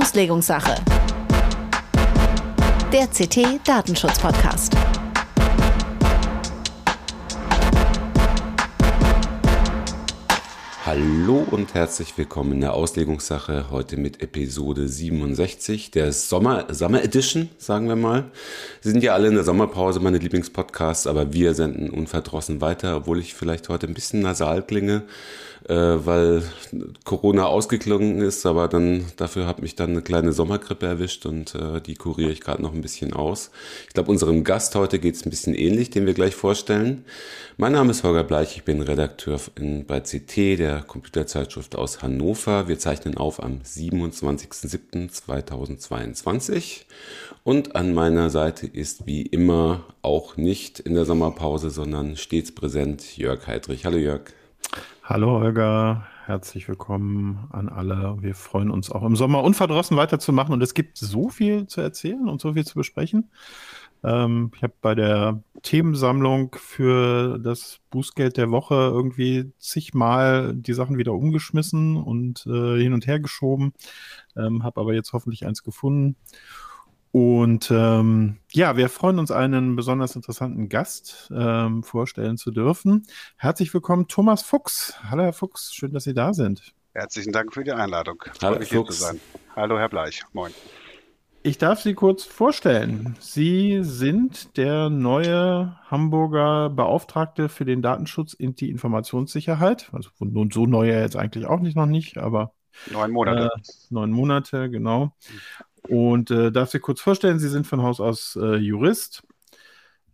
Auslegungssache. Der CT Datenschutz Podcast. Hallo und herzlich willkommen in der Auslegungssache. Heute mit Episode 67 der Sommer, Summer Edition, sagen wir mal. Sie sind ja alle in der Sommerpause, meine Lieblingspodcasts, aber wir senden unverdrossen weiter, obwohl ich vielleicht heute ein bisschen nasal klinge äh, weil Corona ausgeklungen ist, aber dann dafür hat mich dann eine kleine Sommergrippe erwischt und äh, die kuriere ich gerade noch ein bisschen aus. Ich glaube, unserem Gast heute geht es ein bisschen ähnlich, den wir gleich vorstellen. Mein Name ist Holger Bleich, ich bin Redakteur in, bei CT, der Computerzeitschrift aus Hannover. Wir zeichnen auf am 27.07.2022 und an meiner Seite ist wie immer auch nicht in der Sommerpause, sondern stets präsent Jörg Heidrich. Hallo Jörg. Hallo Olga, herzlich willkommen an alle. Wir freuen uns auch im Sommer unverdrossen weiterzumachen und es gibt so viel zu erzählen und so viel zu besprechen. Ähm, ich habe bei der Themensammlung für das Bußgeld der Woche irgendwie zigmal die Sachen wieder umgeschmissen und äh, hin und her geschoben, ähm, habe aber jetzt hoffentlich eins gefunden. Und ähm, ja, wir freuen uns, einen besonders interessanten Gast ähm, vorstellen zu dürfen. Herzlich willkommen, Thomas Fuchs. Hallo, Herr Fuchs, schön, dass Sie da sind. Herzlichen Dank für die Einladung. Hallo, Herr Fuchs. Hallo, Herr Bleich. Moin. Ich darf Sie kurz vorstellen. Sie sind der neue Hamburger Beauftragte für den Datenschutz und die Informationssicherheit. Also nun so neu er jetzt eigentlich auch nicht noch nicht, aber neun Monate. Äh, neun Monate, genau. Und äh, darf Sie kurz vorstellen, Sie sind von Haus aus äh, Jurist,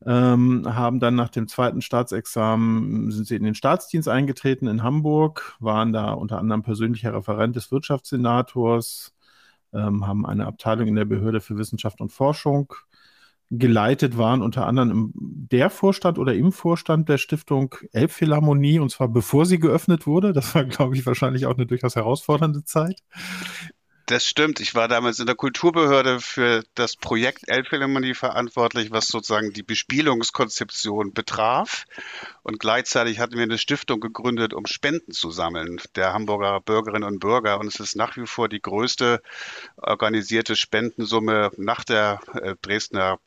ähm, haben dann nach dem zweiten Staatsexamen, sind Sie in den Staatsdienst eingetreten in Hamburg, waren da unter anderem persönlicher Referent des Wirtschaftssenators, ähm, haben eine Abteilung in der Behörde für Wissenschaft und Forschung geleitet, waren unter anderem im, der Vorstand oder im Vorstand der Stiftung Elbphilharmonie, und zwar bevor sie geöffnet wurde. Das war, glaube ich, wahrscheinlich auch eine durchaus herausfordernde Zeit. Das stimmt. Ich war damals in der Kulturbehörde für das Projekt Elbphilharmonie verantwortlich, was sozusagen die Bespielungskonzeption betraf. Und gleichzeitig hatten wir eine Stiftung gegründet, um Spenden zu sammeln, der Hamburger Bürgerinnen und Bürger. Und es ist nach wie vor die größte organisierte Spendensumme nach der äh, Dresdner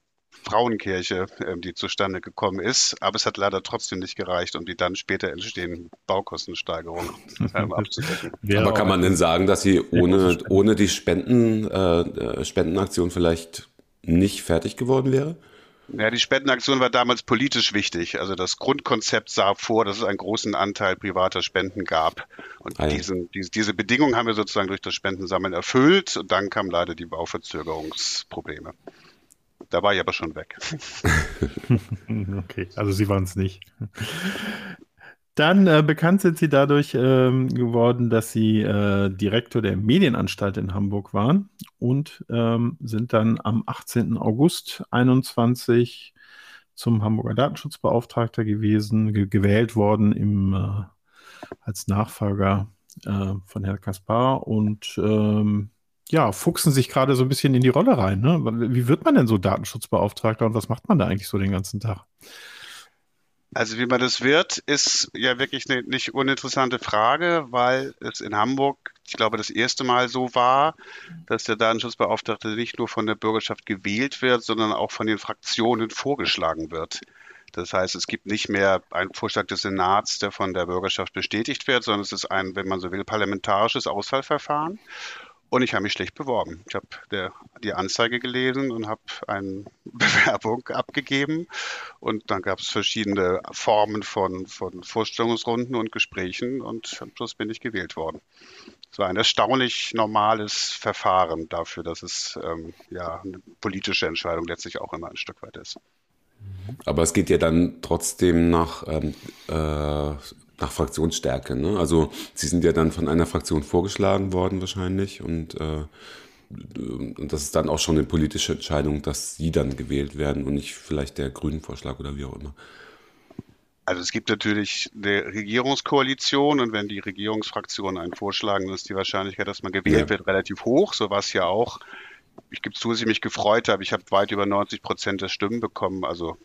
Frauenkirche, ähm, die zustande gekommen ist. Aber es hat leider trotzdem nicht gereicht, um die dann später entstehenden Baukostensteigerungen ähm, abzudecken. Aber kann man denn sagen, dass Sie ohne, ohne die Spenden, äh, äh, Spendenaktion vielleicht nicht fertig geworden wäre? Ja, die Spendenaktion war damals politisch wichtig. Also das Grundkonzept sah vor, dass es einen großen Anteil privater Spenden gab. Und ah, ja. diesen, diese, diese Bedingungen haben wir sozusagen durch das Spendensammeln erfüllt. Und dann kamen leider die Bauverzögerungsprobleme. Da war ich aber schon weg. okay, also Sie waren es nicht. Dann äh, bekannt sind Sie dadurch ähm, geworden, dass Sie äh, Direktor der Medienanstalt in Hamburg waren und ähm, sind dann am 18. August 21 zum Hamburger Datenschutzbeauftragter gewesen, ge gewählt worden im, äh, als Nachfolger äh, von Herrn Kaspar und ähm, ja, fuchsen sich gerade so ein bisschen in die Rolle rein. Ne? Wie wird man denn so Datenschutzbeauftragter und was macht man da eigentlich so den ganzen Tag? Also wie man das wird, ist ja wirklich eine nicht uninteressante Frage, weil es in Hamburg, ich glaube, das erste Mal so war, dass der Datenschutzbeauftragte nicht nur von der Bürgerschaft gewählt wird, sondern auch von den Fraktionen vorgeschlagen wird. Das heißt, es gibt nicht mehr einen Vorschlag des Senats, der von der Bürgerschaft bestätigt wird, sondern es ist ein, wenn man so will, parlamentarisches Auswahlverfahren. Und ich habe mich schlecht beworben. Ich habe die Anzeige gelesen und habe eine Bewerbung abgegeben. Und dann gab es verschiedene Formen von, von Vorstellungsrunden und Gesprächen. Und am Schluss bin ich gewählt worden. Es war ein erstaunlich normales Verfahren dafür, dass es ähm, ja eine politische Entscheidung letztlich auch immer ein Stück weit ist. Aber es geht ja dann trotzdem nach ähm, äh, nach Fraktionsstärke. Ne? Also sie sind ja dann von einer Fraktion vorgeschlagen worden wahrscheinlich und, äh, und das ist dann auch schon eine politische Entscheidung, dass sie dann gewählt werden und nicht vielleicht der grünen Vorschlag oder wie auch immer. Also es gibt natürlich eine Regierungskoalition und wenn die Regierungsfraktionen einen vorschlagen, dann ist die Wahrscheinlichkeit, dass man gewählt ja. wird, relativ hoch. So war es ja auch. Ich gebe zu, dass ich mich gefreut habe. Ich habe weit über 90 Prozent der Stimmen bekommen, also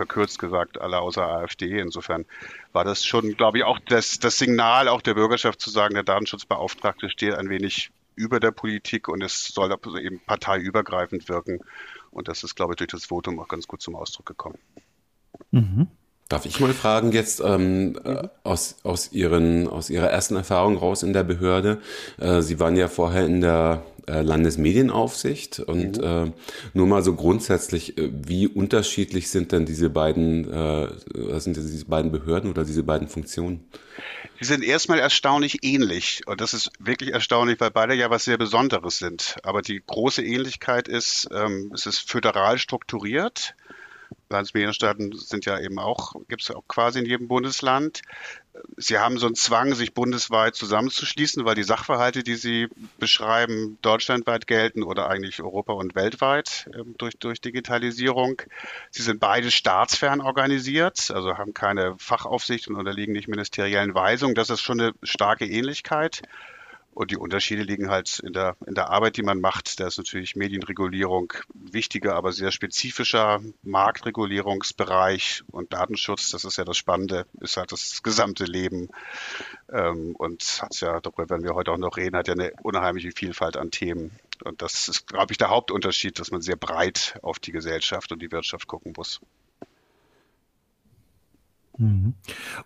verkürzt gesagt, alle außer AfD. Insofern war das schon, glaube ich, auch das, das Signal auch der Bürgerschaft zu sagen, der Datenschutzbeauftragte steht ein wenig gegenüber der Politik und es soll eben parteiübergreifend wirken. Und das ist, glaube ich, durch das Votum auch ganz gut zum Ausdruck gekommen. Mhm. Darf ich mal fragen jetzt ähm, äh, aus, aus, Ihren, aus Ihrer ersten Erfahrung raus in der Behörde? Äh, Sie waren ja vorher in der äh, Landesmedienaufsicht und mhm. äh, nur mal so grundsätzlich, äh, wie unterschiedlich sind denn diese beiden, äh, sind diese beiden Behörden oder diese beiden Funktionen? Die sind erstmal erstaunlich ähnlich und das ist wirklich erstaunlich, weil beide ja was sehr Besonderes sind. Aber die große Ähnlichkeit ist, ähm, es ist föderal strukturiert. Landesmedienstaaten sind ja eben auch, gibt es auch quasi in jedem Bundesland. Sie haben so einen Zwang, sich bundesweit zusammenzuschließen, weil die Sachverhalte, die Sie beschreiben, deutschlandweit gelten oder eigentlich Europa und weltweit äh, durch, durch Digitalisierung. Sie sind beide staatsfern organisiert, also haben keine Fachaufsicht und unterliegen nicht ministeriellen Weisungen. Das ist schon eine starke Ähnlichkeit. Und die Unterschiede liegen halt in der, in der Arbeit, die man macht. Da ist natürlich Medienregulierung wichtiger, aber sehr spezifischer Marktregulierungsbereich und Datenschutz. Das ist ja das Spannende, ist halt das gesamte Leben. Ähm, und hat ja, darüber werden wir heute auch noch reden, hat ja eine unheimliche Vielfalt an Themen. Und das ist, glaube ich, der Hauptunterschied, dass man sehr breit auf die Gesellschaft und die Wirtschaft gucken muss. Mhm.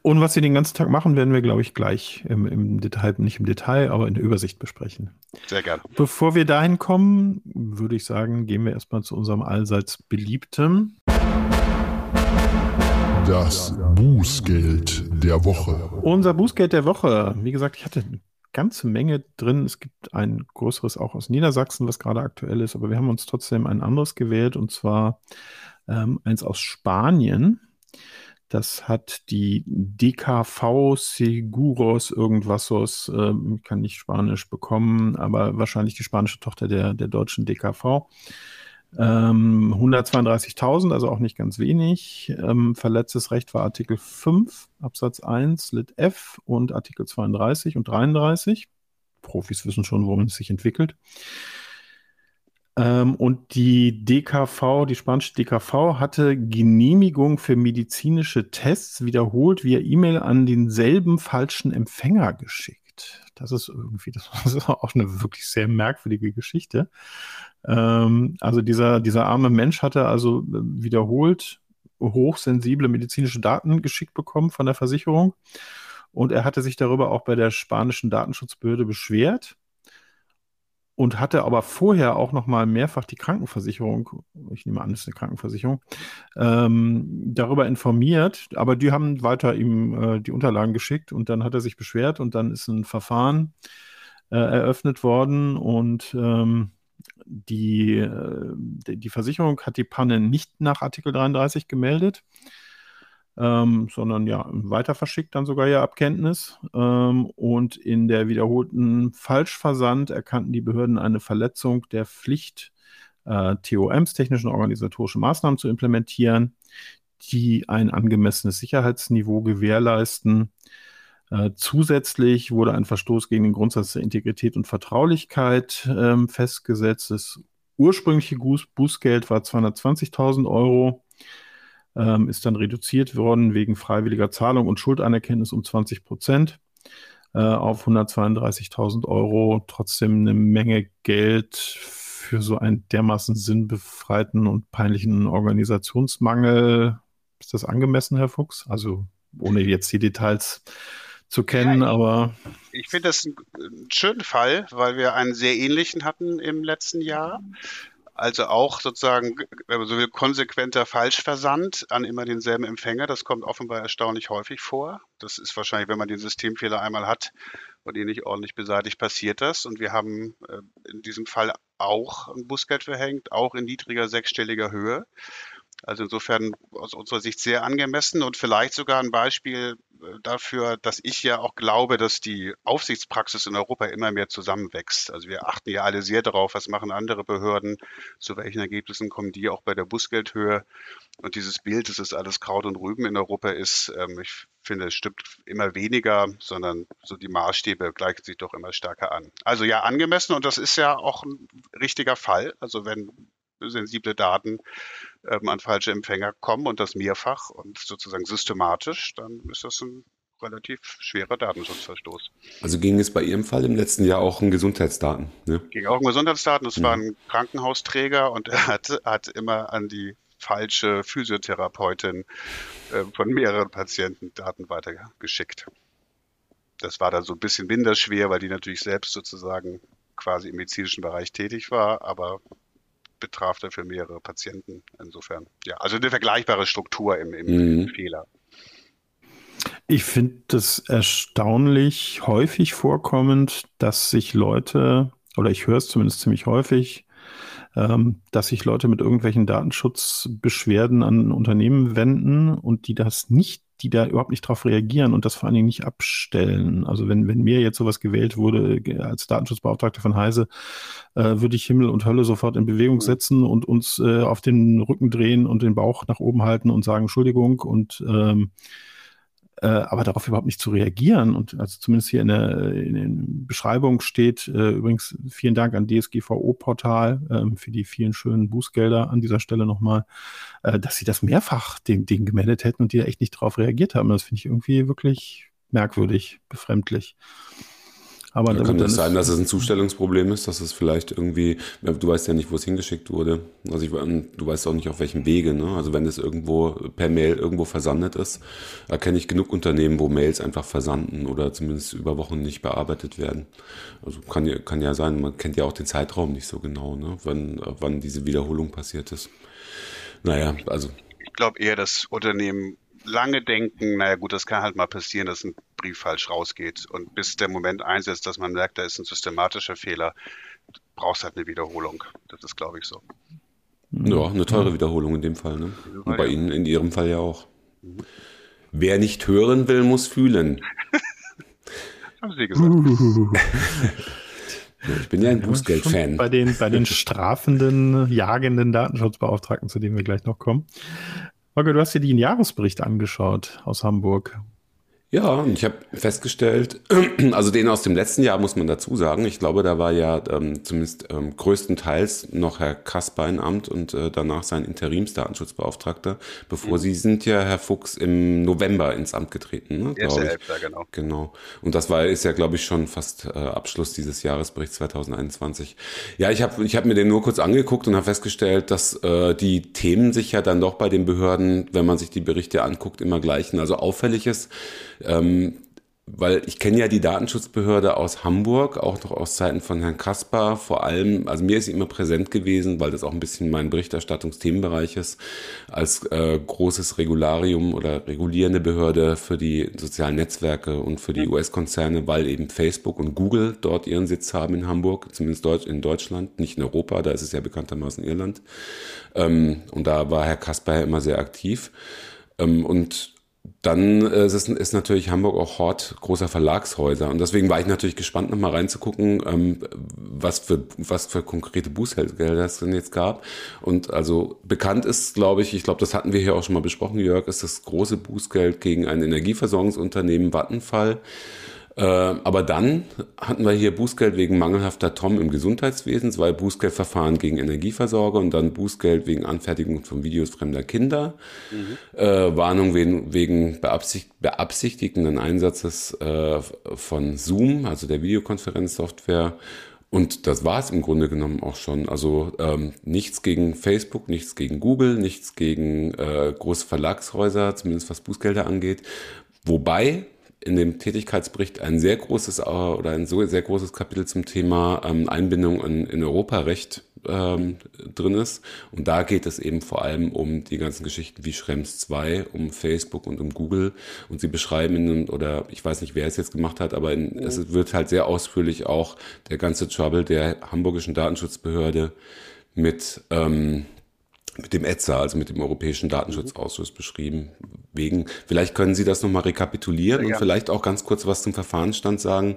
Und was Sie den ganzen Tag machen, werden wir, glaube ich, gleich im, im, Detail, nicht im Detail, aber in der Übersicht besprechen. Sehr gerne. Bevor wir dahin kommen, würde ich sagen, gehen wir erstmal zu unserem allseits beliebten. Das Bußgeld der Woche. Unser Bußgeld der Woche. Wie gesagt, ich hatte eine ganze Menge drin. Es gibt ein größeres auch aus Niedersachsen, was gerade aktuell ist, aber wir haben uns trotzdem ein anderes gewählt und zwar ähm, eins aus Spanien. Das hat die DKV Seguros irgendwas so, äh, kann nicht Spanisch bekommen, aber wahrscheinlich die spanische Tochter der, der deutschen DKV. Ähm, 132.000, also auch nicht ganz wenig. Ähm, verletztes Recht war Artikel 5, Absatz 1, Lit F und Artikel 32 und 33. Profis wissen schon, worum es sich entwickelt. Ähm, und die DKV, die spanische DKV, hatte Genehmigung für medizinische Tests wiederholt via E-Mail an denselben falschen Empfänger geschickt. Das ist irgendwie, das ist auch eine wirklich sehr merkwürdige Geschichte. Ähm, also dieser, dieser arme Mensch hatte also äh, wiederholt hochsensible medizinische Daten geschickt bekommen von der Versicherung. Und er hatte sich darüber auch bei der spanischen Datenschutzbehörde beschwert und hatte aber vorher auch noch mal mehrfach die Krankenversicherung, ich nehme an, es ist eine Krankenversicherung, ähm, darüber informiert. Aber die haben weiter ihm äh, die Unterlagen geschickt und dann hat er sich beschwert und dann ist ein Verfahren äh, eröffnet worden und ähm, die, äh, die Versicherung hat die Panne nicht nach Artikel 33 gemeldet ähm, sondern ja, weiter verschickt dann sogar ja Abkenntnis. Ähm, und in der wiederholten Falschversand erkannten die Behörden eine Verletzung der Pflicht, äh, TOMs, technischen organisatorischen Maßnahmen zu implementieren, die ein angemessenes Sicherheitsniveau gewährleisten. Äh, zusätzlich wurde ein Verstoß gegen den Grundsatz der Integrität und Vertraulichkeit äh, festgesetzt. Das ursprüngliche Bußgeld war 220.000 Euro ähm, ist dann reduziert worden wegen freiwilliger Zahlung und Schuldanerkenntnis um 20 Prozent äh, auf 132.000 Euro. Trotzdem eine Menge Geld für so einen dermaßen sinnbefreiten und peinlichen Organisationsmangel. Ist das angemessen, Herr Fuchs? Also ohne jetzt die Details zu kennen, ja, ich, aber. Ich finde das einen schönen Fall, weil wir einen sehr ähnlichen hatten im letzten Jahr. Also auch sozusagen, wenn man so will, konsequenter Falschversand an immer denselben Empfänger. Das kommt offenbar erstaunlich häufig vor. Das ist wahrscheinlich, wenn man den Systemfehler einmal hat und ihn nicht ordentlich beseitigt, passiert das. Und wir haben äh, in diesem Fall auch ein Bußgeld verhängt, auch in niedriger sechsstelliger Höhe. Also insofern aus unserer Sicht sehr angemessen und vielleicht sogar ein Beispiel äh, dafür, dass ich ja auch glaube, dass die Aufsichtspraxis in Europa immer mehr zusammenwächst. Also wir achten ja alle sehr darauf, was machen andere Behörden, zu welchen Ergebnissen kommen die auch bei der Bußgeldhöhe. Und dieses Bild, dass es alles Kraut und Rüben in Europa ist, ähm, ich finde, es stimmt immer weniger, sondern so die Maßstäbe gleichen sich doch immer stärker an. Also ja, angemessen und das ist ja auch ein richtiger Fall. Also wenn sensible Daten ähm, an falsche Empfänger kommen und das mehrfach und sozusagen systematisch, dann ist das ein relativ schwerer Datenschutzverstoß. Also ging es bei Ihrem Fall im letzten Jahr auch um Gesundheitsdaten? Ne? Ging auch um Gesundheitsdaten. Es mhm. war ein Krankenhausträger und er hat, hat immer an die falsche Physiotherapeutin äh, von mehreren Patienten Daten weitergeschickt. Das war dann so ein bisschen minder schwer, weil die natürlich selbst sozusagen quasi im medizinischen Bereich tätig war, aber betraf dafür mehrere Patienten. Insofern, ja, also eine vergleichbare Struktur im, im, mhm. im Fehler. Ich finde das erstaunlich häufig vorkommend, dass sich Leute, oder ich höre es zumindest ziemlich häufig, ähm, dass sich Leute mit irgendwelchen Datenschutzbeschwerden an Unternehmen wenden und die das nicht, die da überhaupt nicht drauf reagieren und das vor allen Dingen nicht abstellen. Also wenn, wenn mir jetzt sowas gewählt wurde als Datenschutzbeauftragter von Heise, äh, würde ich Himmel und Hölle sofort in Bewegung setzen und uns äh, auf den Rücken drehen und den Bauch nach oben halten und sagen Entschuldigung und ähm, äh, aber darauf überhaupt nicht zu reagieren. Und also zumindest hier in der, in der Beschreibung steht äh, übrigens vielen Dank an DSGVO-Portal äh, für die vielen schönen Bußgelder an dieser Stelle nochmal, äh, dass sie das mehrfach dem Ding gemeldet hätten und die da echt nicht darauf reagiert haben. Das finde ich irgendwie wirklich merkwürdig, befremdlich. Aber ja, kann das sein, dass es ein Zustellungsproblem ist, dass es vielleicht irgendwie, du weißt ja nicht, wo es hingeschickt wurde. Also ich, du weißt auch nicht, auf welchem Wege. Ne? Also wenn es irgendwo per Mail irgendwo versandet ist, erkenne ich genug Unternehmen, wo Mails einfach versanden oder zumindest über Wochen nicht bearbeitet werden. Also kann ja, kann ja sein, man kennt ja auch den Zeitraum nicht so genau, ne? wann, wann diese Wiederholung passiert ist. Naja, also. Ich glaube eher, dass Unternehmen lange denken, naja gut, das kann halt mal passieren, dass ein Brief falsch rausgeht. Und bis der Moment einsetzt, dass man merkt, da ist ein systematischer Fehler, brauchst halt eine Wiederholung. Das ist, glaube ich, so. Ja, eine teure Wiederholung in dem Fall. Ne? Und bei Ihnen in Ihrem Fall ja auch. Mhm. Wer nicht hören will, muss fühlen. Haben Sie gesagt. Ich bin ja ein Bußgeld-Fan. Bei den, bei den strafenden, jagenden Datenschutzbeauftragten, zu denen wir gleich noch kommen. Holger, du hast dir den Jahresbericht angeschaut aus Hamburg. Ja, und ich habe festgestellt, also den aus dem letzten Jahr muss man dazu sagen. Ich glaube, da war ja ähm, zumindest ähm, größtenteils noch Herr Kasper in Amt und äh, danach sein Interimsdatenschutzbeauftragter. Bevor mhm. Sie sind ja, Herr Fuchs, im November ins Amt getreten, ne, glaube ich. genau. Genau. Und das war ist ja, glaube ich, schon fast äh, Abschluss dieses Jahresberichts 2021. Ja, ich habe ich hab mir den nur kurz angeguckt und habe festgestellt, dass äh, die Themen sich ja dann doch bei den Behörden, wenn man sich die Berichte anguckt, immer gleichen. Also auffällig ist, ähm, weil ich kenne ja die Datenschutzbehörde aus Hamburg, auch noch aus Zeiten von Herrn Kaspar, vor allem, also mir ist sie immer präsent gewesen, weil das auch ein bisschen mein Berichterstattungsthemenbereich ist, als äh, großes Regularium oder regulierende Behörde für die sozialen Netzwerke und für die US-Konzerne, weil eben Facebook und Google dort ihren Sitz haben in Hamburg, zumindest in Deutschland, nicht in Europa, da ist es ja bekanntermaßen Irland. Ähm, und da war Herr Kaspar ja immer sehr aktiv. Ähm, und dann äh, ist, ist natürlich Hamburg auch Hort großer Verlagshäuser. Und deswegen war ich natürlich gespannt, nochmal reinzugucken, ähm, was, für, was für konkrete Bußgeldgelder es denn jetzt gab. Und also bekannt ist, glaube ich, ich glaube, das hatten wir hier auch schon mal besprochen, Jörg, ist das große Bußgeld gegen ein Energieversorgungsunternehmen Vattenfall. Äh, aber dann hatten wir hier Bußgeld wegen mangelhafter TOM im Gesundheitswesen, zwei Bußgeldverfahren gegen Energieversorger und dann Bußgeld wegen Anfertigung von Videos fremder Kinder, mhm. äh, Warnung wegen, wegen beabsicht, beabsichtigten Einsatzes äh, von Zoom, also der Videokonferenzsoftware. Und das war es im Grunde genommen auch schon. Also ähm, nichts gegen Facebook, nichts gegen Google, nichts gegen äh, große Verlagshäuser, zumindest was Bußgelder angeht. Wobei in dem Tätigkeitsbericht ein sehr großes äh, oder ein so sehr großes Kapitel zum Thema ähm, Einbindung in, in Europarecht ähm, drin ist. Und da geht es eben vor allem um die ganzen Geschichten wie Schrems 2, um Facebook und um Google. Und sie beschreiben, in, oder ich weiß nicht, wer es jetzt gemacht hat, aber in, es wird halt sehr ausführlich auch der ganze Trouble der hamburgischen Datenschutzbehörde mit ähm, mit dem ETSA, also mit dem Europäischen Datenschutzausschuss beschrieben. Wegen, vielleicht können Sie das nochmal rekapitulieren ja. und vielleicht auch ganz kurz was zum Verfahrensstand sagen.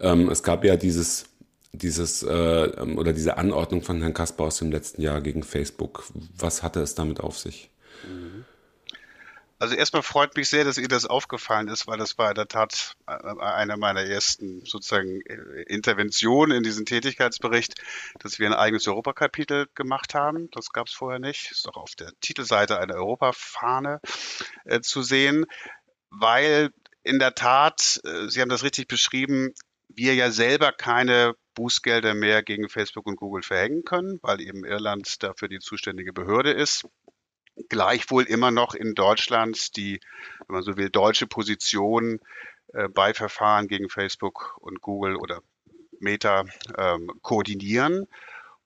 Ähm, es gab ja dieses, dieses äh, ähm, oder diese Anordnung von Herrn Kasper aus dem letzten Jahr gegen Facebook. Was hatte es damit auf sich? Mhm. Also erstmal freut mich sehr, dass Ihnen das aufgefallen ist, weil das war in der Tat äh, eine meiner ersten sozusagen äh, Interventionen in diesen Tätigkeitsbericht, dass wir ein eigenes Europakapitel gemacht haben. Das gab es vorher nicht. Ist auch auf der Titelseite eine Europafahne äh, zu sehen, weil in der Tat, äh, Sie haben das richtig beschrieben, wir ja selber keine Bußgelder mehr gegen Facebook und Google verhängen können, weil eben Irland dafür die zuständige Behörde ist. Gleichwohl immer noch in Deutschland die, wenn man so will, deutsche Position äh, bei Verfahren gegen Facebook und Google oder Meta ähm, koordinieren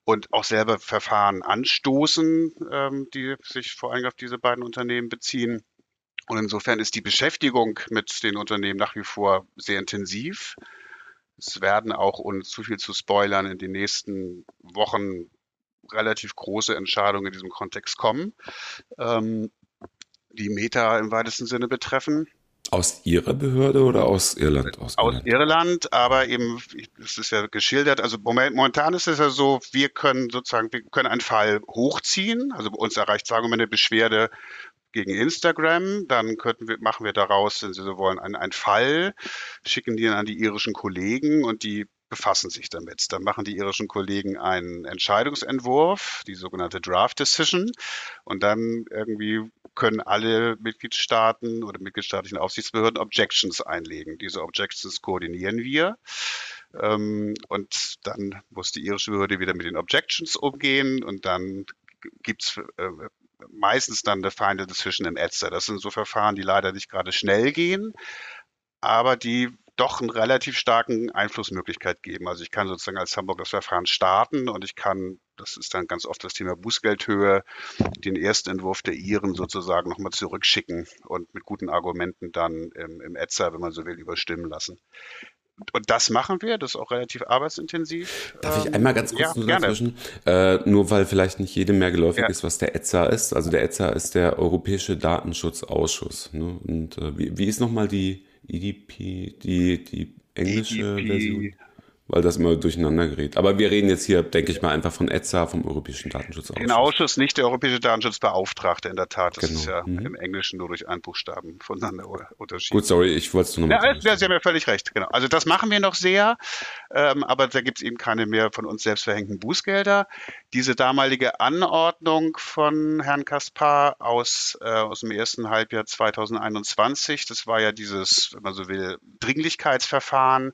und auch selber Verfahren anstoßen, ähm, die sich vor allem auf diese beiden Unternehmen beziehen. Und insofern ist die Beschäftigung mit den Unternehmen nach wie vor sehr intensiv. Es werden auch, ohne zu viel zu spoilern, in den nächsten Wochen relativ große Entscheidungen in diesem Kontext kommen, ähm, die Meta im weitesten Sinne betreffen. Aus Ihrer Behörde oder aus Irland? Aus, aus Irland. Irland, aber eben, es ist ja geschildert, also momentan ist es ja so, wir können sozusagen, wir können einen Fall hochziehen, also uns erreicht, sagen wir mal, eine Beschwerde gegen Instagram, dann könnten wir, machen wir daraus, wenn Sie so wollen, einen, einen Fall, schicken die an die irischen Kollegen und die befassen sich damit. Dann machen die irischen Kollegen einen Entscheidungsentwurf, die sogenannte Draft Decision. Und dann irgendwie können alle Mitgliedstaaten oder mitgliedstaatlichen Aufsichtsbehörden Objections einlegen. Diese Objections koordinieren wir. Ähm, und dann muss die irische Behörde wieder mit den Objections umgehen und dann gibt es äh, meistens dann eine Final Decision im ETSA. Das sind so Verfahren, die leider nicht gerade schnell gehen, aber die doch einen relativ starken Einflussmöglichkeit geben. Also ich kann sozusagen als Hamburg das Verfahren starten und ich kann, das ist dann ganz oft das Thema Bußgeldhöhe, den ersten Entwurf der Iren sozusagen nochmal zurückschicken und mit guten Argumenten dann im, im ETSA, wenn man so will, überstimmen lassen und das machen wir, das ist auch relativ arbeitsintensiv. Darf ich ähm, einmal ganz kurz ja, nur dazwischen? Äh, nur weil vielleicht nicht jedem mehr geläufig ja. ist, was der ETSA ist. Also der ETSA ist der Europäische Datenschutzausschuss. Ne? Und äh, wie, wie ist nochmal die EDP, die, die englische EDP. Version? Weil das immer durcheinander gerät. Aber wir reden jetzt hier, denke ich mal, einfach von ETSA, vom Europäischen Datenschutzausschuss. Den Ausschuss, nicht der Europäische Datenschutzbeauftragte in der Tat. Das genau. ist ja mhm. im Englischen nur durch einen Buchstaben voneinander unterschieden. Gut, sorry, ich wollte es nur noch mal ja, Sie haben ja völlig recht, genau. Also das machen wir noch sehr, ähm, aber da gibt es eben keine mehr von uns selbst verhängten Bußgelder. Diese damalige Anordnung von Herrn Kaspar aus, äh, aus dem ersten Halbjahr 2021, das war ja dieses, wenn man so will, Dringlichkeitsverfahren,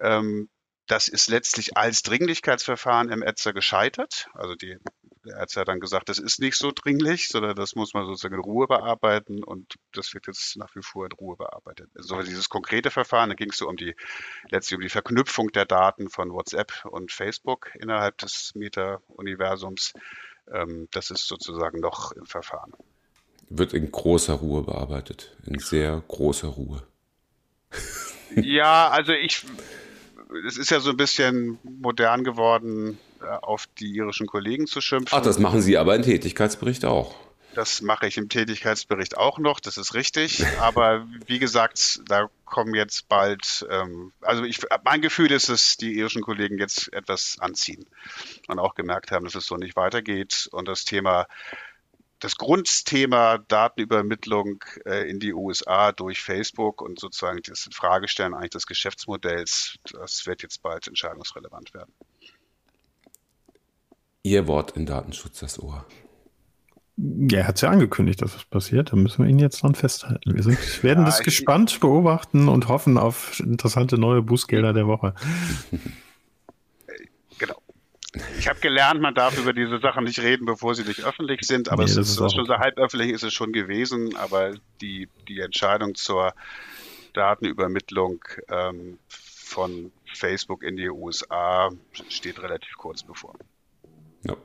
ähm, das ist letztlich als Dringlichkeitsverfahren im ETSA gescheitert. Also die, der ETSA hat dann gesagt, das ist nicht so dringlich, sondern das muss man sozusagen in Ruhe bearbeiten und das wird jetzt nach wie vor in Ruhe bearbeitet. Also dieses konkrete Verfahren, da ging es so um die, letztlich um die Verknüpfung der Daten von WhatsApp und Facebook innerhalb des Meta-Universums. Ähm, das ist sozusagen noch im Verfahren. Wird in großer Ruhe bearbeitet, in sehr großer Ruhe. Ja, also ich es ist ja so ein bisschen modern geworden, äh, auf die irischen Kollegen zu schimpfen. Ach, das machen Sie aber im Tätigkeitsbericht auch. Das mache ich im Tätigkeitsbericht auch noch, das ist richtig. Aber wie gesagt, da kommen jetzt bald, ähm, also ich, mein Gefühl ist, dass die irischen Kollegen jetzt etwas anziehen und auch gemerkt haben, dass es so nicht weitergeht und das Thema das Grundthema Datenübermittlung äh, in die USA durch Facebook und sozusagen das Fragestellen eigentlich des Geschäftsmodells, das wird jetzt bald entscheidungsrelevant werden. Ihr Wort in Datenschutz das Ohr. Ja, er hat es ja angekündigt, dass das passiert. Da müssen wir ihn jetzt dran festhalten. Wir sind, werden ja, das gespannt beobachten und hoffen auf interessante neue Bußgelder der Woche. Ich habe gelernt, man darf über diese Sachen nicht reden, bevor sie nicht öffentlich sind, aber nee, es ist, ist schon so halb öffentlich ist es schon gewesen, aber die, die Entscheidung zur Datenübermittlung ähm, von Facebook in die USA steht relativ kurz bevor. Ja.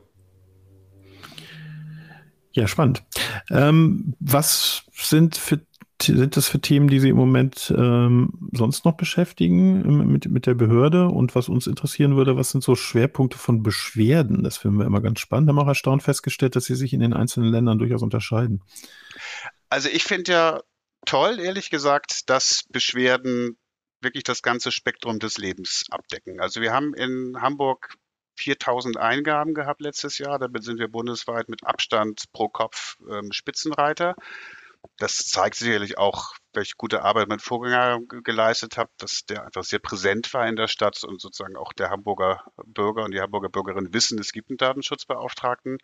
Ja, spannend. Ähm, was sind für sind das für Themen, die Sie im Moment ähm, sonst noch beschäftigen mit, mit der Behörde? Und was uns interessieren würde, was sind so Schwerpunkte von Beschwerden? Das finden wir immer ganz spannend. Haben auch erstaunt festgestellt, dass sie sich in den einzelnen Ländern durchaus unterscheiden. Also ich finde ja toll, ehrlich gesagt, dass Beschwerden wirklich das ganze Spektrum des Lebens abdecken. Also wir haben in Hamburg 4000 Eingaben gehabt letztes Jahr. Damit sind wir bundesweit mit Abstand pro Kopf ähm, Spitzenreiter das zeigt sicherlich auch, welche gute Arbeit mein Vorgänger geleistet hat, dass der einfach sehr präsent war in der Stadt und sozusagen auch der Hamburger Bürger und die Hamburger Bürgerinnen wissen, es gibt einen Datenschutzbeauftragten.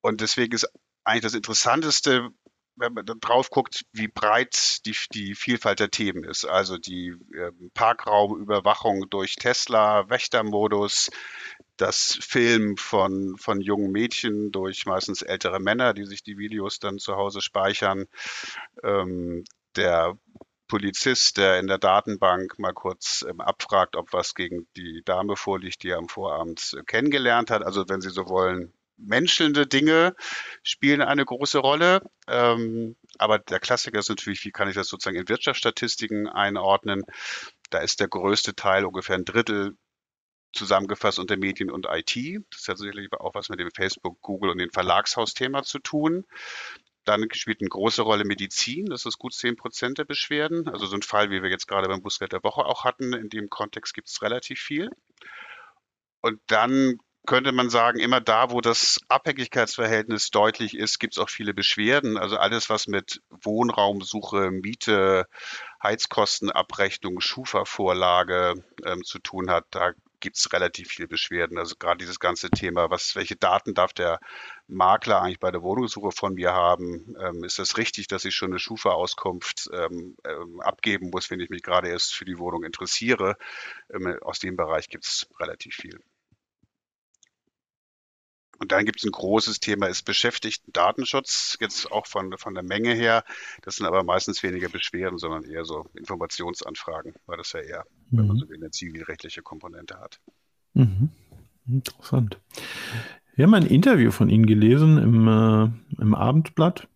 Und deswegen ist eigentlich das Interessanteste, wenn man dann drauf guckt, wie breit die, die Vielfalt der Themen ist. Also die äh, Parkraumüberwachung durch Tesla, Wächtermodus, das Film von, von jungen Mädchen durch meistens ältere Männer, die sich die Videos dann zu Hause speichern. Ähm, der Polizist, der in der Datenbank mal kurz ähm, abfragt, ob was gegen die Dame vorliegt, die er am Vorabend äh, kennengelernt hat. Also wenn Sie so wollen, menschelnde Dinge spielen eine große Rolle. Ähm, aber der Klassiker ist natürlich, wie kann ich das sozusagen in Wirtschaftsstatistiken einordnen? Da ist der größte Teil, ungefähr ein Drittel, zusammengefasst unter Medien und IT. Das hat sicherlich auch was mit dem Facebook, Google und dem Verlagshausthema zu tun. Dann spielt eine große Rolle Medizin. Das ist gut 10 Prozent der Beschwerden. Also so ein Fall, wie wir jetzt gerade beim Bußgeld der Woche auch hatten. In dem Kontext gibt es relativ viel. Und dann könnte man sagen, immer da, wo das Abhängigkeitsverhältnis deutlich ist, gibt es auch viele Beschwerden. Also alles, was mit Wohnraumsuche, Miete, Heizkostenabrechnung, Schufa-Vorlage ähm, zu tun hat, da gibt es relativ viele Beschwerden. Also gerade dieses ganze Thema, was, welche Daten darf der Makler eigentlich bei der Wohnungssuche von mir haben? Ähm, ist es richtig, dass ich schon eine Schufa-Auskunft ähm, ähm, abgeben muss, wenn ich mich gerade erst für die Wohnung interessiere? Ähm, aus dem Bereich gibt es relativ viel. Und dann gibt es ein großes Thema, ist Beschäftigten-Datenschutz, jetzt auch von, von der Menge her. Das sind aber meistens weniger Beschwerden, sondern eher so Informationsanfragen, weil das ja eher, mhm. wenn man so eine zivilrechtliche Komponente hat. Mhm. Interessant. Wir haben ein Interview von Ihnen gelesen im, äh, im Abendblatt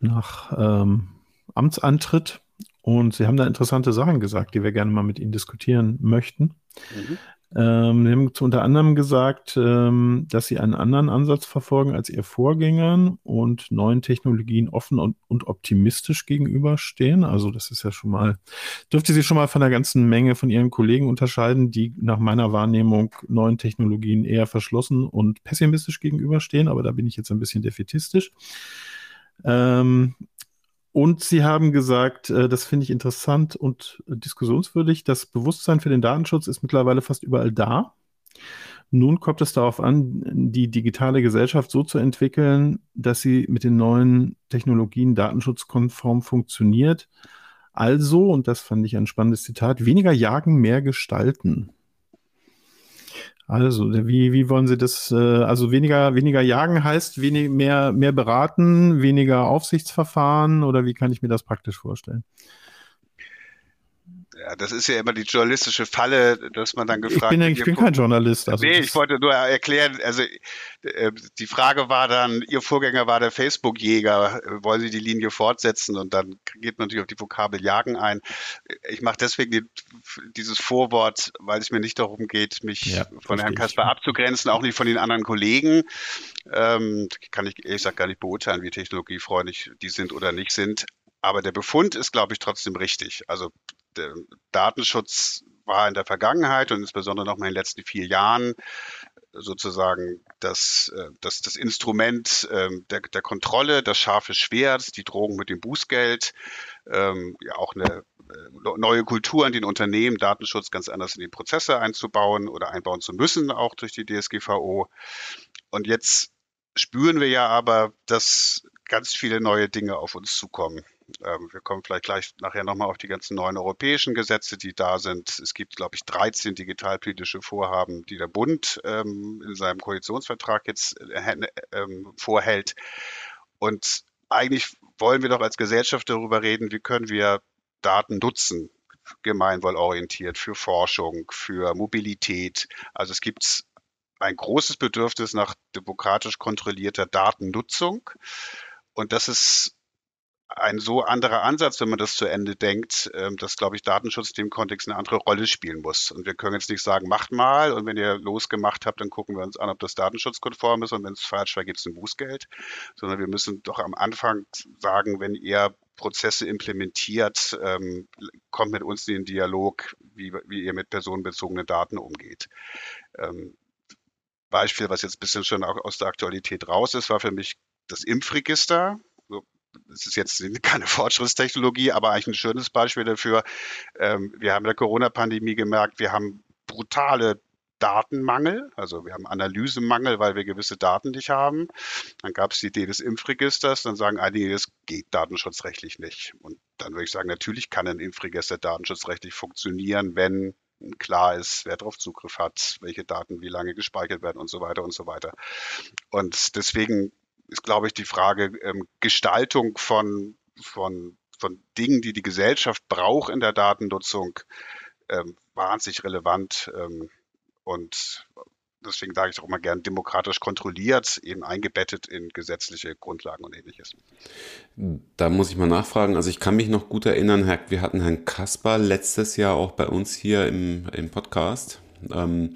nach ähm, Amtsantritt und Sie haben da interessante Sachen gesagt, die wir gerne mal mit Ihnen diskutieren möchten. Mhm. Ähm, sie haben unter anderem gesagt, ähm, dass sie einen anderen Ansatz verfolgen als ihr Vorgängern und neuen Technologien offen und, und, optimistisch gegenüberstehen. Also das ist ja schon mal, dürfte sie schon mal von der ganzen Menge von ihren Kollegen unterscheiden, die nach meiner Wahrnehmung neuen Technologien eher verschlossen und pessimistisch gegenüberstehen. Aber da bin ich jetzt ein bisschen defetistisch. Ähm, und Sie haben gesagt, äh, das finde ich interessant und diskussionswürdig, das Bewusstsein für den Datenschutz ist mittlerweile fast überall da. Nun kommt es darauf an, die digitale Gesellschaft so zu entwickeln, dass sie mit den neuen Technologien datenschutzkonform funktioniert. Also, und das fand ich ein spannendes Zitat, weniger jagen, mehr gestalten. Also, wie, wie wollen Sie das? Äh, also weniger, weniger jagen heißt wenig, mehr, mehr beraten, weniger Aufsichtsverfahren oder wie kann ich mir das praktisch vorstellen? Ja, das ist ja immer die journalistische Falle, dass man dann gefragt wird. Ich bin, ich bin kein Journalist. Also nee, ich wollte nur erklären, also äh, die Frage war dann, Ihr Vorgänger war der Facebook-Jäger, wollen Sie die Linie fortsetzen? Und dann geht man natürlich auf die Vokabel Jagen ein. Ich mache deswegen die, dieses Vorwort, weil es mir nicht darum geht, mich ja, von Herrn Kasper abzugrenzen, auch nicht von den anderen Kollegen. Ähm, kann ich ehrlich gesagt gar nicht beurteilen, wie technologiefreundlich die sind oder nicht sind. Aber der Befund ist, glaube ich, trotzdem richtig. Also der Datenschutz war in der Vergangenheit und insbesondere noch mal in den letzten vier Jahren sozusagen das, äh, das, das Instrument ähm, der, der Kontrolle, das scharfe Schwert, die Drohung mit dem Bußgeld, ähm, ja auch eine äh, neue Kultur in den Unternehmen, Datenschutz ganz anders in die Prozesse einzubauen oder einbauen zu müssen, auch durch die DSGVO. Und jetzt spüren wir ja aber, dass ganz viele neue Dinge auf uns zukommen. Ähm, wir kommen vielleicht gleich nachher nochmal auf die ganzen neuen europäischen Gesetze, die da sind. Es gibt, glaube ich, 13 digitalpolitische Vorhaben, die der Bund ähm, in seinem Koalitionsvertrag jetzt äh, ähm, vorhält. Und eigentlich wollen wir doch als Gesellschaft darüber reden, wie können wir Daten nutzen, gemeinwohlorientiert, für Forschung, für Mobilität. Also es gibt ein großes Bedürfnis nach demokratisch kontrollierter Datennutzung. Und das ist ein so anderer Ansatz, wenn man das zu Ende denkt, ähm, dass, glaube ich, Datenschutz in dem Kontext eine andere Rolle spielen muss. Und wir können jetzt nicht sagen, macht mal und wenn ihr losgemacht habt, dann gucken wir uns an, ob das datenschutzkonform ist und wenn es falsch war, gibt es ein Bußgeld, sondern wir müssen doch am Anfang sagen, wenn ihr Prozesse implementiert, ähm, kommt mit uns in den Dialog, wie, wie ihr mit personenbezogenen Daten umgeht. Ähm, Beispiel, was jetzt ein bisschen schon auch aus der Aktualität raus ist, war für mich das Impfregister es ist jetzt keine Fortschrittstechnologie, aber eigentlich ein schönes Beispiel dafür. Ähm, wir haben in der Corona-Pandemie gemerkt, wir haben brutale Datenmangel, also wir haben Analysemangel, weil wir gewisse Daten nicht haben. Dann gab es die Idee des Impfregisters, dann sagen einige, das geht datenschutzrechtlich nicht. Und dann würde ich sagen, natürlich kann ein Impfregister datenschutzrechtlich funktionieren, wenn klar ist, wer darauf Zugriff hat, welche Daten wie lange gespeichert werden und so weiter und so weiter. Und deswegen ist, glaube ich, die Frage ähm, Gestaltung von, von, von Dingen, die die Gesellschaft braucht in der Datennutzung, ähm, wahnsinnig relevant. Ähm, und deswegen sage ich auch immer gern demokratisch kontrolliert, eben eingebettet in gesetzliche Grundlagen und ähnliches. Da muss ich mal nachfragen. Also ich kann mich noch gut erinnern, wir hatten Herrn Kasper letztes Jahr auch bei uns hier im, im Podcast. Ähm,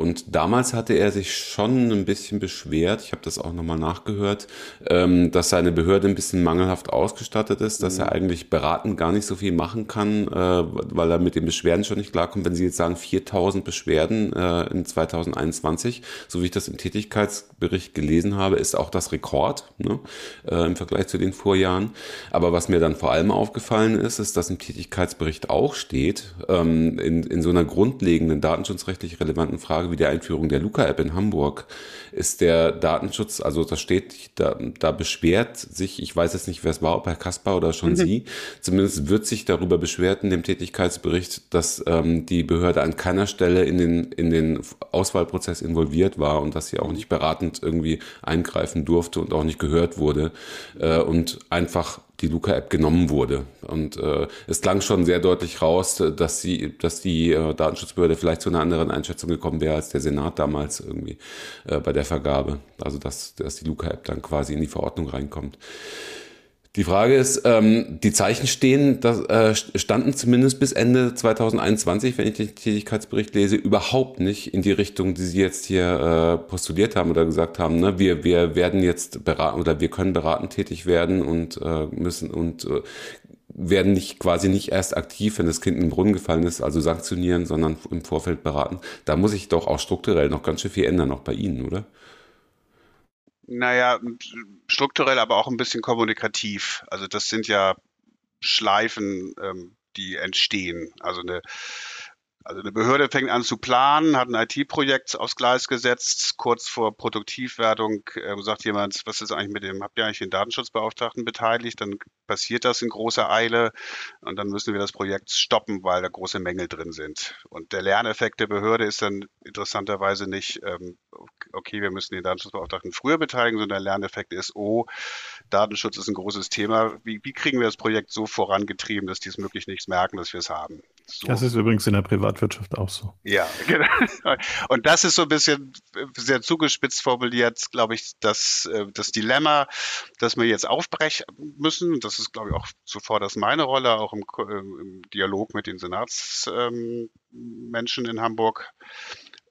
und damals hatte er sich schon ein bisschen beschwert, ich habe das auch nochmal nachgehört, ähm, dass seine Behörde ein bisschen mangelhaft ausgestattet ist, dass er mhm. eigentlich beraten gar nicht so viel machen kann, äh, weil er mit den Beschwerden schon nicht klarkommt. Wenn Sie jetzt sagen 4000 Beschwerden äh, in 2021, so wie ich das im Tätigkeitsbericht gelesen habe, ist auch das Rekord ne, äh, im Vergleich zu den Vorjahren. Aber was mir dann vor allem aufgefallen ist, ist, dass im Tätigkeitsbericht auch steht, ähm, in, in so einer grundlegenden datenschutzrechtlich relevanten Frage, Wie der Einführung der Luca-App in Hamburg ist der Datenschutz, also da steht, da, da beschwert sich, ich weiß jetzt nicht, wer es war, ob Herr Kaspar oder schon mhm. Sie, zumindest wird sich darüber beschwert in dem Tätigkeitsbericht, dass ähm, die Behörde an keiner Stelle in den, in den Auswahlprozess involviert war und dass sie auch nicht beratend irgendwie eingreifen durfte und auch nicht gehört wurde äh, und einfach die Luca-App genommen wurde. Und äh, es klang schon sehr deutlich raus, dass, sie, dass die äh, Datenschutzbehörde vielleicht zu einer anderen Einschätzung gekommen wäre als der Senat damals irgendwie äh, bei der Vergabe. Also dass, dass die Luca-App dann quasi in die Verordnung reinkommt. Die Frage ist, ähm, die Zeichen stehen, das, äh, standen zumindest bis Ende 2021, wenn ich den Tätigkeitsbericht lese, überhaupt nicht in die Richtung, die Sie jetzt hier äh, postuliert haben oder gesagt haben. Ne? Wir, wir werden jetzt beraten oder wir können beratend tätig werden und äh, müssen und äh, werden nicht quasi nicht erst aktiv, wenn das Kind in den Brunnen gefallen ist, also sanktionieren, sondern im Vorfeld beraten. Da muss ich doch auch strukturell noch ganz schön viel ändern, auch bei Ihnen, oder? Naja, strukturell, aber auch ein bisschen kommunikativ. Also das sind ja Schleifen, ähm, die entstehen. Also eine also eine Behörde fängt an zu planen, hat ein IT-Projekt aufs Gleis gesetzt, kurz vor Produktivwertung äh, sagt jemand, was ist eigentlich mit dem, habt ihr eigentlich den Datenschutzbeauftragten beteiligt? Dann passiert das in großer Eile und dann müssen wir das Projekt stoppen, weil da große Mängel drin sind. Und der Lerneffekt der Behörde ist dann interessanterweise nicht, ähm, okay, wir müssen den Datenschutzbeauftragten früher beteiligen, sondern der Lerneffekt ist, oh, Datenschutz ist ein großes Thema. Wie, wie kriegen wir das Projekt so vorangetrieben, dass die es möglich nichts merken, dass wir es haben? So. Das ist übrigens in der Privatwirtschaft auch so. Ja, genau. Und das ist so ein bisschen sehr zugespitzt formuliert, glaube ich, das, äh, das Dilemma, das wir jetzt aufbrechen müssen. Das ist, glaube ich, auch zuvor das meine Rolle, auch im, äh, im Dialog mit den Senatsmenschen ähm, in Hamburg.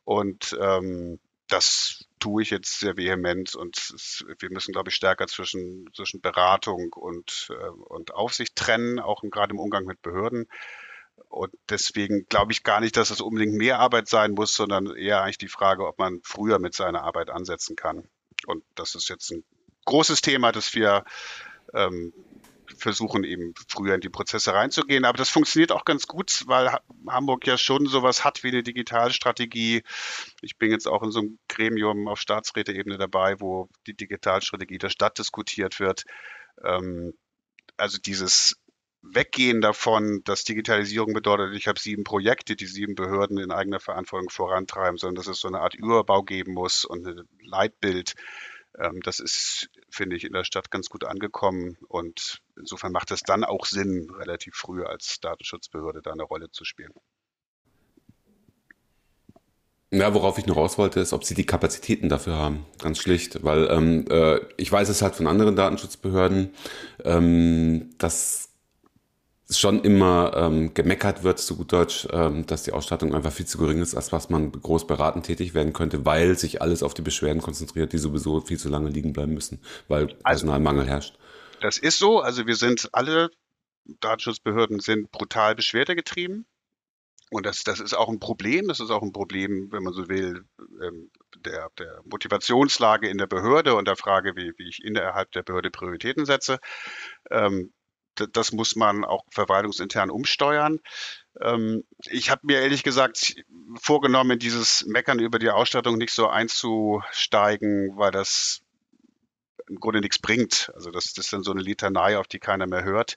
Und ähm, das tue ich jetzt sehr vehement und es, wir müssen, glaube ich, stärker zwischen, zwischen Beratung und, äh, und Aufsicht trennen, auch gerade im Umgang mit Behörden. Und deswegen glaube ich gar nicht, dass es unbedingt mehr Arbeit sein muss, sondern eher eigentlich die Frage, ob man früher mit seiner Arbeit ansetzen kann. Und das ist jetzt ein großes Thema, das wir ähm, versuchen eben früher in die Prozesse reinzugehen. Aber das funktioniert auch ganz gut, weil Hamburg ja schon sowas hat wie eine Digitalstrategie. Ich bin jetzt auch in so einem Gremium auf Staatsräteebene dabei, wo die Digitalstrategie der Stadt diskutiert wird. Ähm, also dieses Weggehen davon, dass Digitalisierung bedeutet, ich habe sieben Projekte, die sieben Behörden in eigener Verantwortung vorantreiben, sondern dass es so eine Art Überbau geben muss und ein Leitbild. Ähm, das ist, finde ich, in der Stadt ganz gut angekommen und insofern macht es dann auch Sinn, relativ früh als Datenschutzbehörde da eine Rolle zu spielen. Ja, worauf ich noch raus wollte, ist, ob sie die Kapazitäten dafür haben. Ganz schlicht, weil ähm, äh, ich weiß es halt von anderen Datenschutzbehörden, ähm, dass schon immer ähm, gemeckert wird, zu gut Deutsch, ähm, dass die Ausstattung einfach viel zu gering ist, als was man groß beratend tätig werden könnte, weil sich alles auf die Beschwerden konzentriert, die sowieso viel zu lange liegen bleiben müssen, weil also, Personalmangel herrscht. Das ist so. Also wir sind alle Datenschutzbehörden sind brutal beschwerdegetrieben. Und das, das ist auch ein Problem. Das ist auch ein Problem, wenn man so will, ähm, der, der Motivationslage in der Behörde und der Frage, wie, wie ich innerhalb der Behörde Prioritäten setze. Ähm, das muss man auch verwaltungsintern umsteuern. Ähm, ich habe mir ehrlich gesagt vorgenommen, in dieses Meckern über die Ausstattung nicht so einzusteigen, weil das im Grunde nichts bringt. Also das, das ist dann so eine Litanei, auf die keiner mehr hört.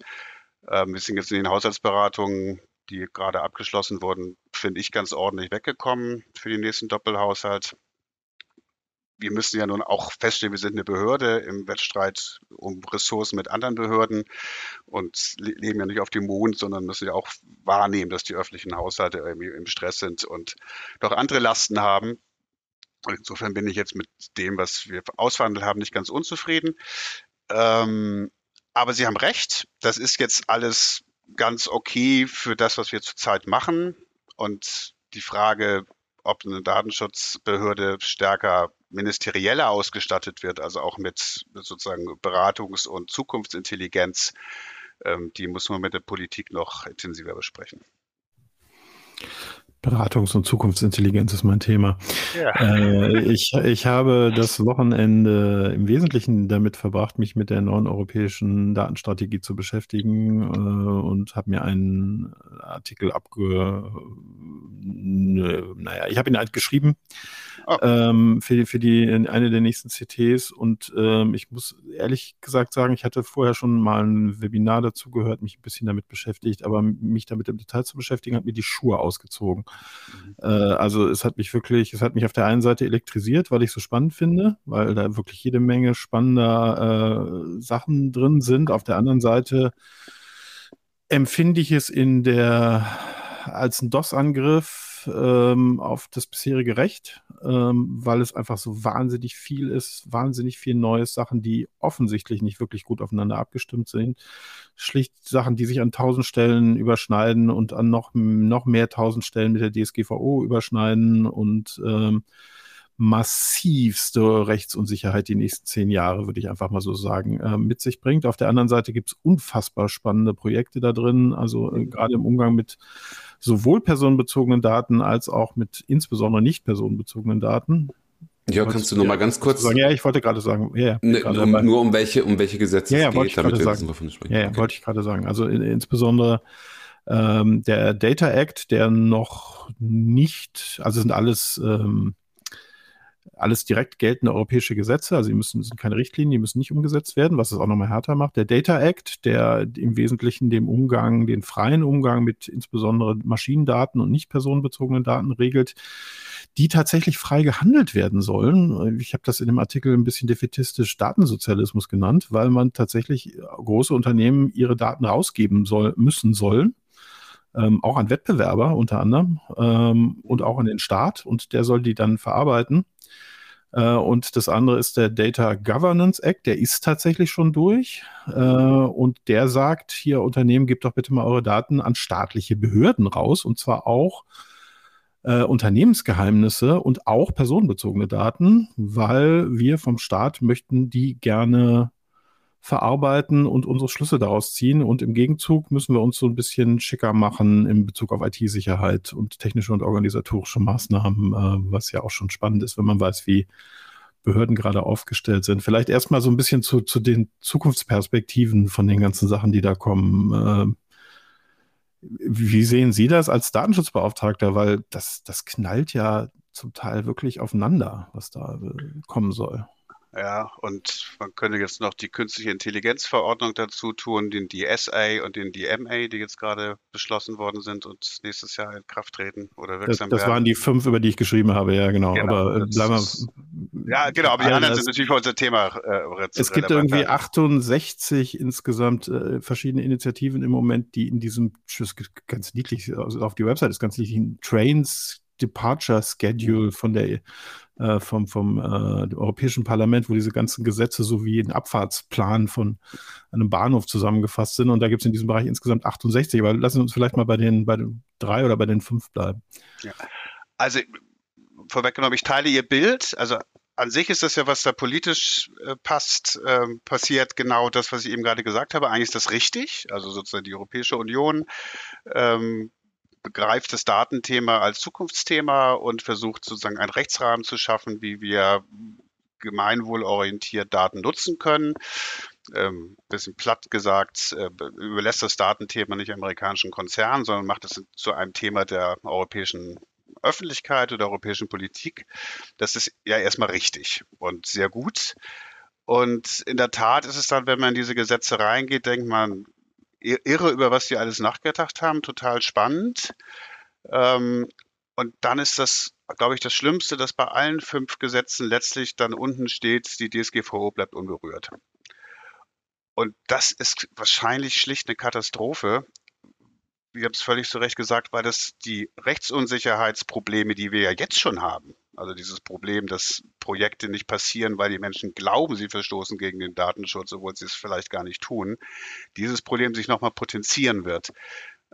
Ähm, wir sind jetzt in den Haushaltsberatungen, die gerade abgeschlossen wurden, finde ich ganz ordentlich weggekommen für den nächsten Doppelhaushalt wir müssen ja nun auch feststellen, wir sind eine Behörde im Wettstreit um Ressourcen mit anderen Behörden und leben ja nicht auf dem Mond, sondern müssen ja auch wahrnehmen, dass die öffentlichen Haushalte im Stress sind und doch andere Lasten haben. Und insofern bin ich jetzt mit dem, was wir ausverhandelt haben, nicht ganz unzufrieden. Ähm, aber Sie haben recht, das ist jetzt alles ganz okay für das, was wir zurzeit machen. Und die Frage, ob eine Datenschutzbehörde stärker ministerieller ausgestattet wird, also auch mit, sozusagen Beratungs- und Zukunftsintelligenz, ähm, die muss man mit der Politik noch intensiver besprechen. Beratungs- und Zukunftsintelligenz ist mein Thema. Ja. Äh, ich, ich habe das Wochenende im Wesentlichen damit verbracht, mich mit der neuen europäischen Datenstrategie zu beschäftigen äh, und habe mir einen Artikel abge... Naja, ich habe ihn halt geschrieben oh. ähm, für, für die, eine der nächsten CTs und ähm, ich muss ehrlich gesagt sagen, ich hatte vorher schon mal ein Webinar dazu gehört, mich ein bisschen damit beschäftigt, aber mich damit im Detail zu beschäftigen, hat mir die Schuhe ausgezogen. Mhm. Äh, also es hat mich wirklich, es hat mich auf der einen Seite elektrisiert, weil ich so spannend finde, weil da wirklich jede Menge spannender äh, Sachen drin sind. Auf der anderen Seite empfinde ich es in der als ein DOS-Angriff ähm, auf das bisherige Recht, ähm, weil es einfach so wahnsinnig viel ist, wahnsinnig viel Neues, Sachen, die offensichtlich nicht wirklich gut aufeinander abgestimmt sind. Schlicht Sachen, die sich an tausend Stellen überschneiden und an noch, noch mehr tausend Stellen mit der DSGVO überschneiden und ähm, massivste Rechtsunsicherheit die nächsten zehn Jahre, würde ich einfach mal so sagen, äh, mit sich bringt. Auf der anderen Seite gibt es unfassbar spannende Projekte da drin, also äh, gerade im Umgang mit sowohl personenbezogenen Daten als auch mit insbesondere nicht personenbezogenen Daten. Ja, kannst du noch mal ganz kurz sagen? Ja, ich wollte gerade sagen, ja, ne, um, nur um welche, um welche Gesetze ja, ja, es geht, damit wir wissen, wovon sprechen. Ja, ja okay. wollte ich gerade sagen. Also in, insbesondere ähm, der Data Act, der noch nicht, also sind alles ähm, alles direkt geltende europäische Gesetze, also die müssen, sind keine Richtlinien, die müssen nicht umgesetzt werden, was es auch nochmal härter macht. Der Data Act, der im Wesentlichen den Umgang, den freien Umgang mit insbesondere Maschinendaten und nicht personenbezogenen Daten regelt, die tatsächlich frei gehandelt werden sollen. Ich habe das in dem Artikel ein bisschen defetistisch Datensozialismus genannt, weil man tatsächlich große Unternehmen ihre Daten rausgeben soll, müssen sollen. Ähm, auch an Wettbewerber unter anderem ähm, und auch an den Staat und der soll die dann verarbeiten. Äh, und das andere ist der Data Governance Act, der ist tatsächlich schon durch. Äh, und der sagt, hier Unternehmen, gebt doch bitte mal eure Daten an staatliche Behörden raus. Und zwar auch äh, Unternehmensgeheimnisse und auch personenbezogene Daten, weil wir vom Staat möchten die gerne verarbeiten und unsere Schlüsse daraus ziehen. Und im Gegenzug müssen wir uns so ein bisschen schicker machen in Bezug auf IT-Sicherheit und technische und organisatorische Maßnahmen, äh, was ja auch schon spannend ist, wenn man weiß, wie Behörden gerade aufgestellt sind. Vielleicht erstmal so ein bisschen zu, zu den Zukunftsperspektiven von den ganzen Sachen, die da kommen. Äh, wie sehen Sie das als Datenschutzbeauftragter? Weil das, das knallt ja zum Teil wirklich aufeinander, was da äh, kommen soll. Ja, und man könnte jetzt noch die künstliche Intelligenzverordnung dazu tun, den DSA und den DMA, die jetzt gerade beschlossen worden sind und nächstes Jahr in Kraft treten oder wirksam Das, das waren die fünf, über die ich geschrieben habe, ja, genau. genau aber äh, bleiben wir. Ja, genau, aber die anderen sind natürlich für unser Thema. Äh, es gibt irgendwie 68 insgesamt äh, verschiedene Initiativen im Moment, die in diesem, ganz niedlich, also auf die Website ist ganz niedlich, Trains Departure Schedule von der äh, vom, vom äh, Europäischen Parlament, wo diese ganzen Gesetze sowie ein Abfahrtsplan von einem Bahnhof zusammengefasst sind. Und da gibt es in diesem Bereich insgesamt 68. Aber lassen Sie uns vielleicht mal bei den, bei den drei oder bei den fünf bleiben. Ja. Also vorweggenommen, ich teile Ihr Bild. Also an sich ist das ja, was da politisch äh, passt, äh, passiert genau das, was ich eben gerade gesagt habe. Eigentlich ist das richtig. Also sozusagen die Europäische Union ähm, begreift das Datenthema als Zukunftsthema und versucht sozusagen einen Rechtsrahmen zu schaffen, wie wir gemeinwohlorientiert Daten nutzen können. Ähm, bisschen platt gesagt, äh, überlässt das Datenthema nicht amerikanischen Konzernen, sondern macht es zu einem Thema der europäischen Öffentlichkeit oder europäischen Politik. Das ist ja erstmal richtig und sehr gut. Und in der Tat ist es dann, wenn man in diese Gesetze reingeht, denkt man, irre, über was die alles nachgedacht haben, total spannend. Ähm, und dann ist das, glaube ich, das Schlimmste, dass bei allen fünf Gesetzen letztlich dann unten steht, die DSGVO bleibt unberührt. Und das ist wahrscheinlich schlicht eine Katastrophe. Ich habe es völlig zu Recht gesagt, weil das die Rechtsunsicherheitsprobleme, die wir ja jetzt schon haben, also dieses Problem, dass Projekte nicht passieren, weil die Menschen glauben, sie verstoßen gegen den Datenschutz, obwohl sie es vielleicht gar nicht tun, dieses Problem sich nochmal potenzieren wird.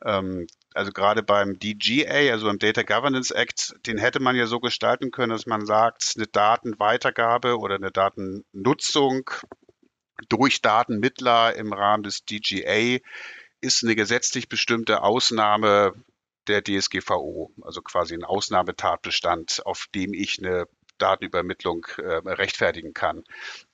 Ähm, also gerade beim DGA, also beim Data Governance Act, den hätte man ja so gestalten können, dass man sagt, eine Datenweitergabe oder eine Datennutzung durch Datenmittler im Rahmen des DGA ist eine gesetzlich bestimmte Ausnahme der DSGVO, also quasi ein Ausnahmetatbestand, auf dem ich eine Datenübermittlung äh, rechtfertigen kann.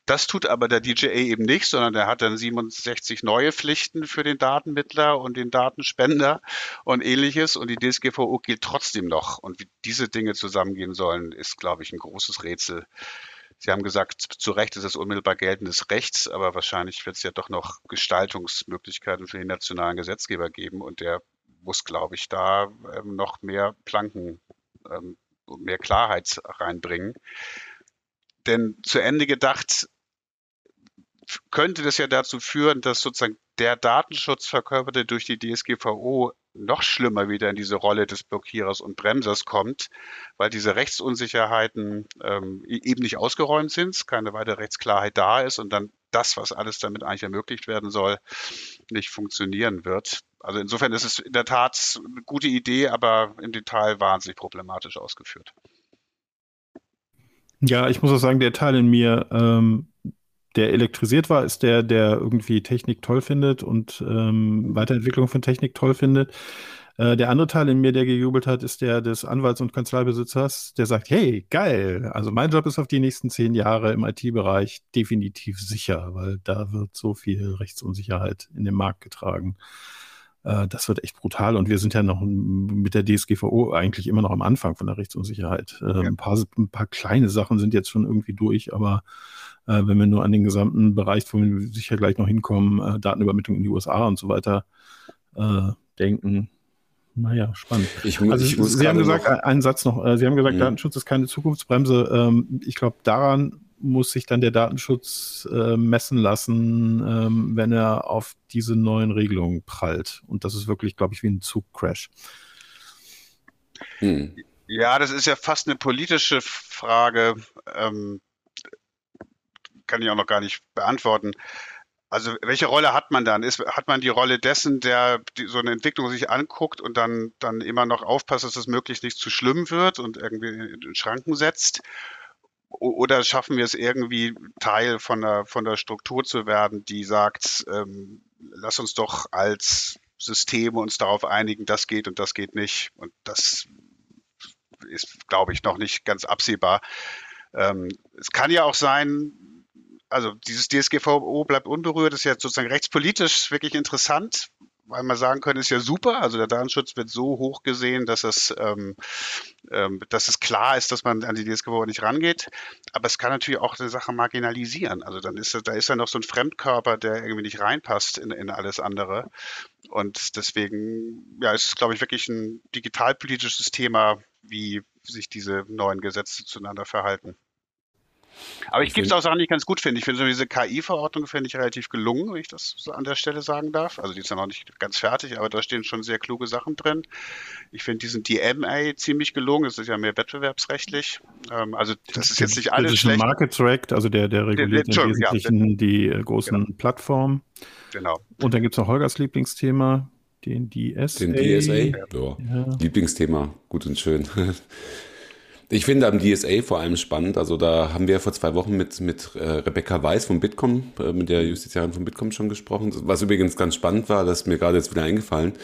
Das tut aber der DJA eben nicht, sondern der hat dann 67 neue Pflichten für den Datenmittler und den Datenspender und ähnliches. Und die DSGVO gilt trotzdem noch. Und wie diese Dinge zusammengehen sollen, ist, glaube ich, ein großes Rätsel. Sie haben gesagt, zu Recht ist es unmittelbar geltendes Rechts, aber wahrscheinlich wird es ja doch noch Gestaltungsmöglichkeiten für den nationalen Gesetzgeber geben und der muss, glaube ich, da ähm, noch mehr Planken, ähm, mehr Klarheit reinbringen. Denn zu Ende gedacht könnte das ja dazu führen, dass sozusagen der Datenschutz verkörperte durch die DSGVO noch schlimmer wieder in diese Rolle des Blockierers und Bremsers kommt, weil diese Rechtsunsicherheiten ähm, e-, eben nicht ausgeräumt sind, keine weitere Rechtsklarheit da ist und dann das, was alles damit eigentlich ermöglicht werden soll, nicht funktionieren wird. Also insofern ist es in der Tat eine gute Idee, aber im Detail wahnsinnig problematisch ausgeführt. Ja, ich muss auch sagen, der Teil in mir, ähm, der elektrisiert war, ist der, der irgendwie Technik toll findet und ähm, Weiterentwicklung von Technik toll findet. Äh, der andere Teil in mir, der gejubelt hat, ist der des Anwalts- und Kanzleibesitzers, der sagt, hey, geil, also mein Job ist auf die nächsten zehn Jahre im IT-Bereich definitiv sicher, weil da wird so viel Rechtsunsicherheit in den Markt getragen. Äh, das wird echt brutal und wir sind ja noch mit der DSGVO eigentlich immer noch am Anfang von der Rechtsunsicherheit. Äh, ja. ein, paar, ein paar kleine Sachen sind jetzt schon irgendwie durch, aber äh, wenn wir nur an den gesamten Bereich, wo wir sicher gleich noch hinkommen, äh, Datenübermittlung in die USA und so weiter äh, denken. Naja, spannend. Ich, also ich Sie haben gesagt, noch, einen Satz noch, äh, Sie haben gesagt, mh. Datenschutz ist keine Zukunftsbremse. Ähm, ich glaube, daran muss sich dann der Datenschutz äh, messen lassen, ähm, wenn er auf diese neuen Regelungen prallt. Und das ist wirklich, glaube ich, wie ein Zugcrash. Hm. Ja, das ist ja fast eine politische Frage. Ähm, kann ich auch noch gar nicht beantworten. Also welche Rolle hat man dann? Ist, hat man die Rolle dessen, der die, so eine Entwicklung sich anguckt und dann, dann immer noch aufpasst, dass es möglichst nicht zu schlimm wird und irgendwie in Schranken setzt? Oder schaffen wir es irgendwie, Teil von der, von der Struktur zu werden, die sagt, ähm, lass uns doch als System uns darauf einigen, das geht und das geht nicht. Und das ist, glaube ich, noch nicht ganz absehbar. Ähm, es kann ja auch sein, also dieses DSGVO bleibt unberührt, ist ja sozusagen rechtspolitisch wirklich interessant, weil man sagen können, ist ja super. Also der Datenschutz wird so hoch gesehen, dass es, ähm, ähm, dass es klar ist, dass man an die DSGVO nicht rangeht. Aber es kann natürlich auch eine Sache marginalisieren. Also dann ist da ist ja noch so ein Fremdkörper, der irgendwie nicht reinpasst in, in alles andere. Und deswegen, ja, ist es, glaube ich, wirklich ein digitalpolitisches Thema, wie sich diese neuen Gesetze zueinander verhalten. Aber ich gebe es auch Sachen, die ich ganz gut finde. Ich finde so diese KI-Verordnung finde ich relativ gelungen, wenn ich das so an der Stelle sagen darf. Also die ist ja noch nicht ganz fertig, aber da stehen schon sehr kluge Sachen drin. Ich finde diesen DMA ziemlich gelungen. Das ist ja mehr wettbewerbsrechtlich. Ähm, also das ist jetzt nicht alles das ist schlecht. Market Track, also der, der reguliert im Wesentlichen ja, die äh, großen genau. Plattformen. Genau. Und dann gibt es noch Holgers Lieblingsthema, den DSA. Den DSA, ja. ja. Lieblingsthema, gut und schön. Ich finde am DSA vor allem spannend. Also da haben wir vor zwei Wochen mit, mit äh, Rebecca Weiß von Bitkom, äh, mit der Justiziarin von Bitkom schon gesprochen. Was übrigens ganz spannend war, das ist mir gerade jetzt wieder eingefallen.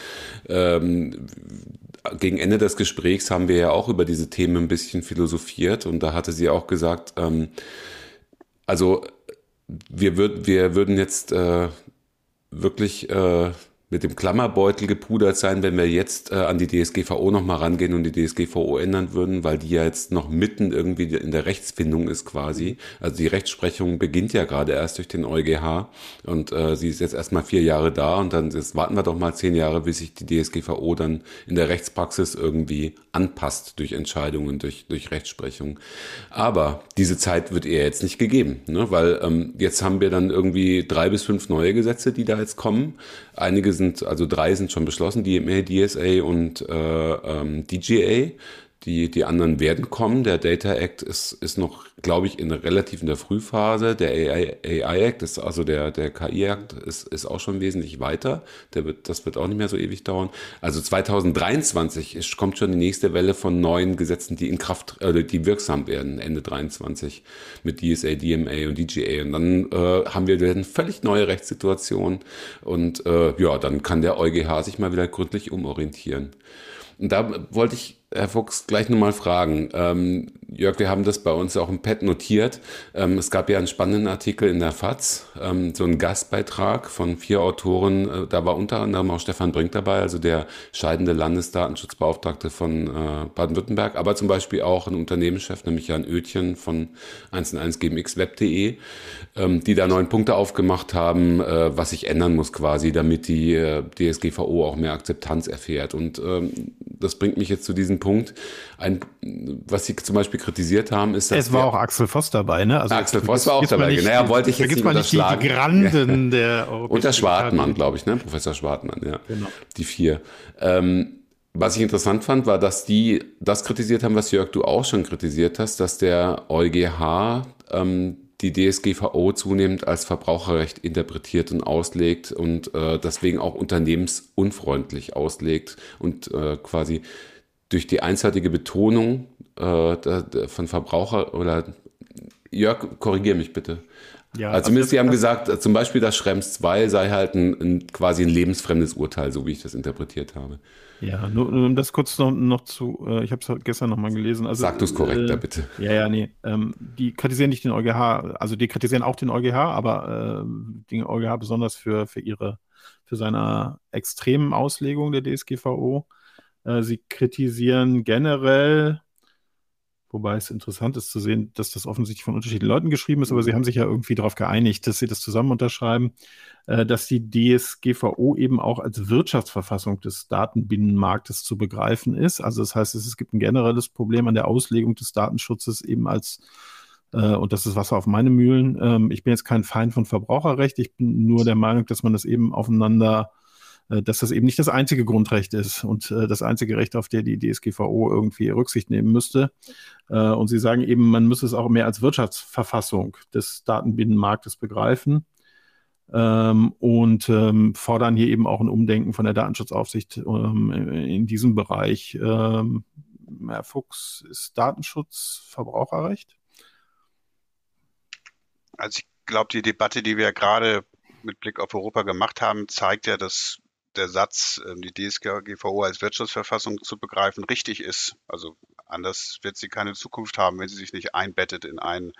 Ähm, gegen Ende des Gesprächs haben wir ja auch über diese Themen ein bisschen philosophiert und da hatte sie auch gesagt, ähm, also wir, würd, wir würden jetzt äh, wirklich äh, mit dem Klammerbeutel gepudert sein, wenn wir jetzt äh, an die DSGVO nochmal rangehen und die DSGVO ändern würden, weil die ja jetzt noch mitten irgendwie in der Rechtsfindung ist quasi. Also die Rechtsprechung beginnt ja gerade erst durch den EuGH und äh, sie ist jetzt erstmal vier Jahre da und dann jetzt warten wir doch mal zehn Jahre, bis sich die DSGVO dann in der Rechtspraxis irgendwie anpasst durch Entscheidungen, durch, durch Rechtsprechung. Aber diese Zeit wird ihr jetzt nicht gegeben, ne? weil ähm, jetzt haben wir dann irgendwie drei bis fünf neue Gesetze, die da jetzt kommen. Einige sind, also drei sind schon beschlossen, DMA, DSA und äh, ähm, DGA. Die, die anderen werden kommen. Der Data Act ist, ist noch, glaube ich, in relativ in der Frühphase. Der AI, AI Act, ist, also der, der KI Act, ist, ist auch schon wesentlich weiter. Der wird, das wird auch nicht mehr so ewig dauern. Also 2023 ist, kommt schon die nächste Welle von neuen Gesetzen, die in Kraft, äh, die wirksam werden, Ende 23 mit DSA, DMA und DGA. Und dann äh, haben wir eine völlig neue Rechtssituation. Und äh, ja, dann kann der EuGH sich mal wieder gründlich umorientieren. Und da wollte ich Herr Fuchs gleich nochmal fragen. Ähm, Jörg, wir haben das bei uns auch im Pad notiert. Ähm, es gab ja einen spannenden Artikel in der FAZ, ähm, so einen Gastbeitrag von vier Autoren. Äh, da war unter anderem auch Stefan Brink dabei, also der scheidende Landesdatenschutzbeauftragte von äh, Baden-Württemberg, aber zum Beispiel auch ein Unternehmenschef, nämlich Jan Oetjen von 1&1gmxweb.de, ähm, die da neun Punkte aufgemacht haben, äh, was sich ändern muss quasi, damit die äh, DSGVO auch mehr Akzeptanz erfährt. Und ähm, das bringt mich jetzt zu diesem Punkt. Ein, was Sie zum Beispiel kritisiert haben, ist, dass. Es war auch Axel Voss dabei, ne? Also Axel Voss war auch dabei. Nicht, naja, wollte ich jetzt nicht unterschlagen. Nicht die Granden der Und der Schwartmann, glaube ich, ne? Professor Schwartmann, ja. Genau. Die vier. Ähm, was ich interessant fand, war, dass die das kritisiert haben, was Jörg du auch schon kritisiert hast, dass der EuGH ähm, die DSGVO zunehmend als Verbraucherrecht interpretiert und auslegt und äh, deswegen auch unternehmensunfreundlich auslegt und äh, quasi durch die einseitige Betonung äh, von Verbraucher oder Jörg, korrigiere mich bitte. Ja, also zumindest also, Sie haben gesagt, äh, zum Beispiel, dass Schrems 2 sei halt ein, ein, quasi ein lebensfremdes Urteil, so wie ich das interpretiert habe. Ja, nur, nur um das kurz noch, noch zu, äh, ich habe es gestern nochmal gelesen. Also, Sag du es korrekter, äh, bitte. Ja, ja, nee. Ähm, die kritisieren nicht den EuGH, also die kritisieren auch den EuGH, aber äh, den EuGH besonders für, für ihre, für seine extremen Auslegung der DSGVO. Äh, sie kritisieren generell, wobei es interessant ist zu sehen, dass das offensichtlich von unterschiedlichen Leuten geschrieben ist, aber sie haben sich ja irgendwie darauf geeinigt, dass sie das zusammen unterschreiben, äh, dass die DSGVO eben auch als Wirtschaftsverfassung des Datenbinnenmarktes zu begreifen ist. Also das heißt, es gibt ein generelles Problem an der Auslegung des Datenschutzes eben als äh, und das ist Wasser auf meine Mühlen. Ähm, ich bin jetzt kein Feind von Verbraucherrecht. Ich bin nur der Meinung, dass man das eben aufeinander dass das eben nicht das einzige Grundrecht ist und äh, das einzige Recht, auf der die DSGVO irgendwie Rücksicht nehmen müsste. Äh, und Sie sagen eben, man müsse es auch mehr als Wirtschaftsverfassung des Datenbinnenmarktes begreifen. Ähm, und ähm, fordern hier eben auch ein Umdenken von der Datenschutzaufsicht ähm, in diesem Bereich. Herr Fuchs, ist Datenschutz Verbraucherrecht? Also ich glaube, die Debatte, die wir gerade mit Blick auf Europa gemacht haben, zeigt ja, dass der Satz, ähm, die DSGVO als Wirtschaftsverfassung zu begreifen, richtig ist. Also anders wird sie keine Zukunft haben, wenn sie sich nicht einbettet in ein,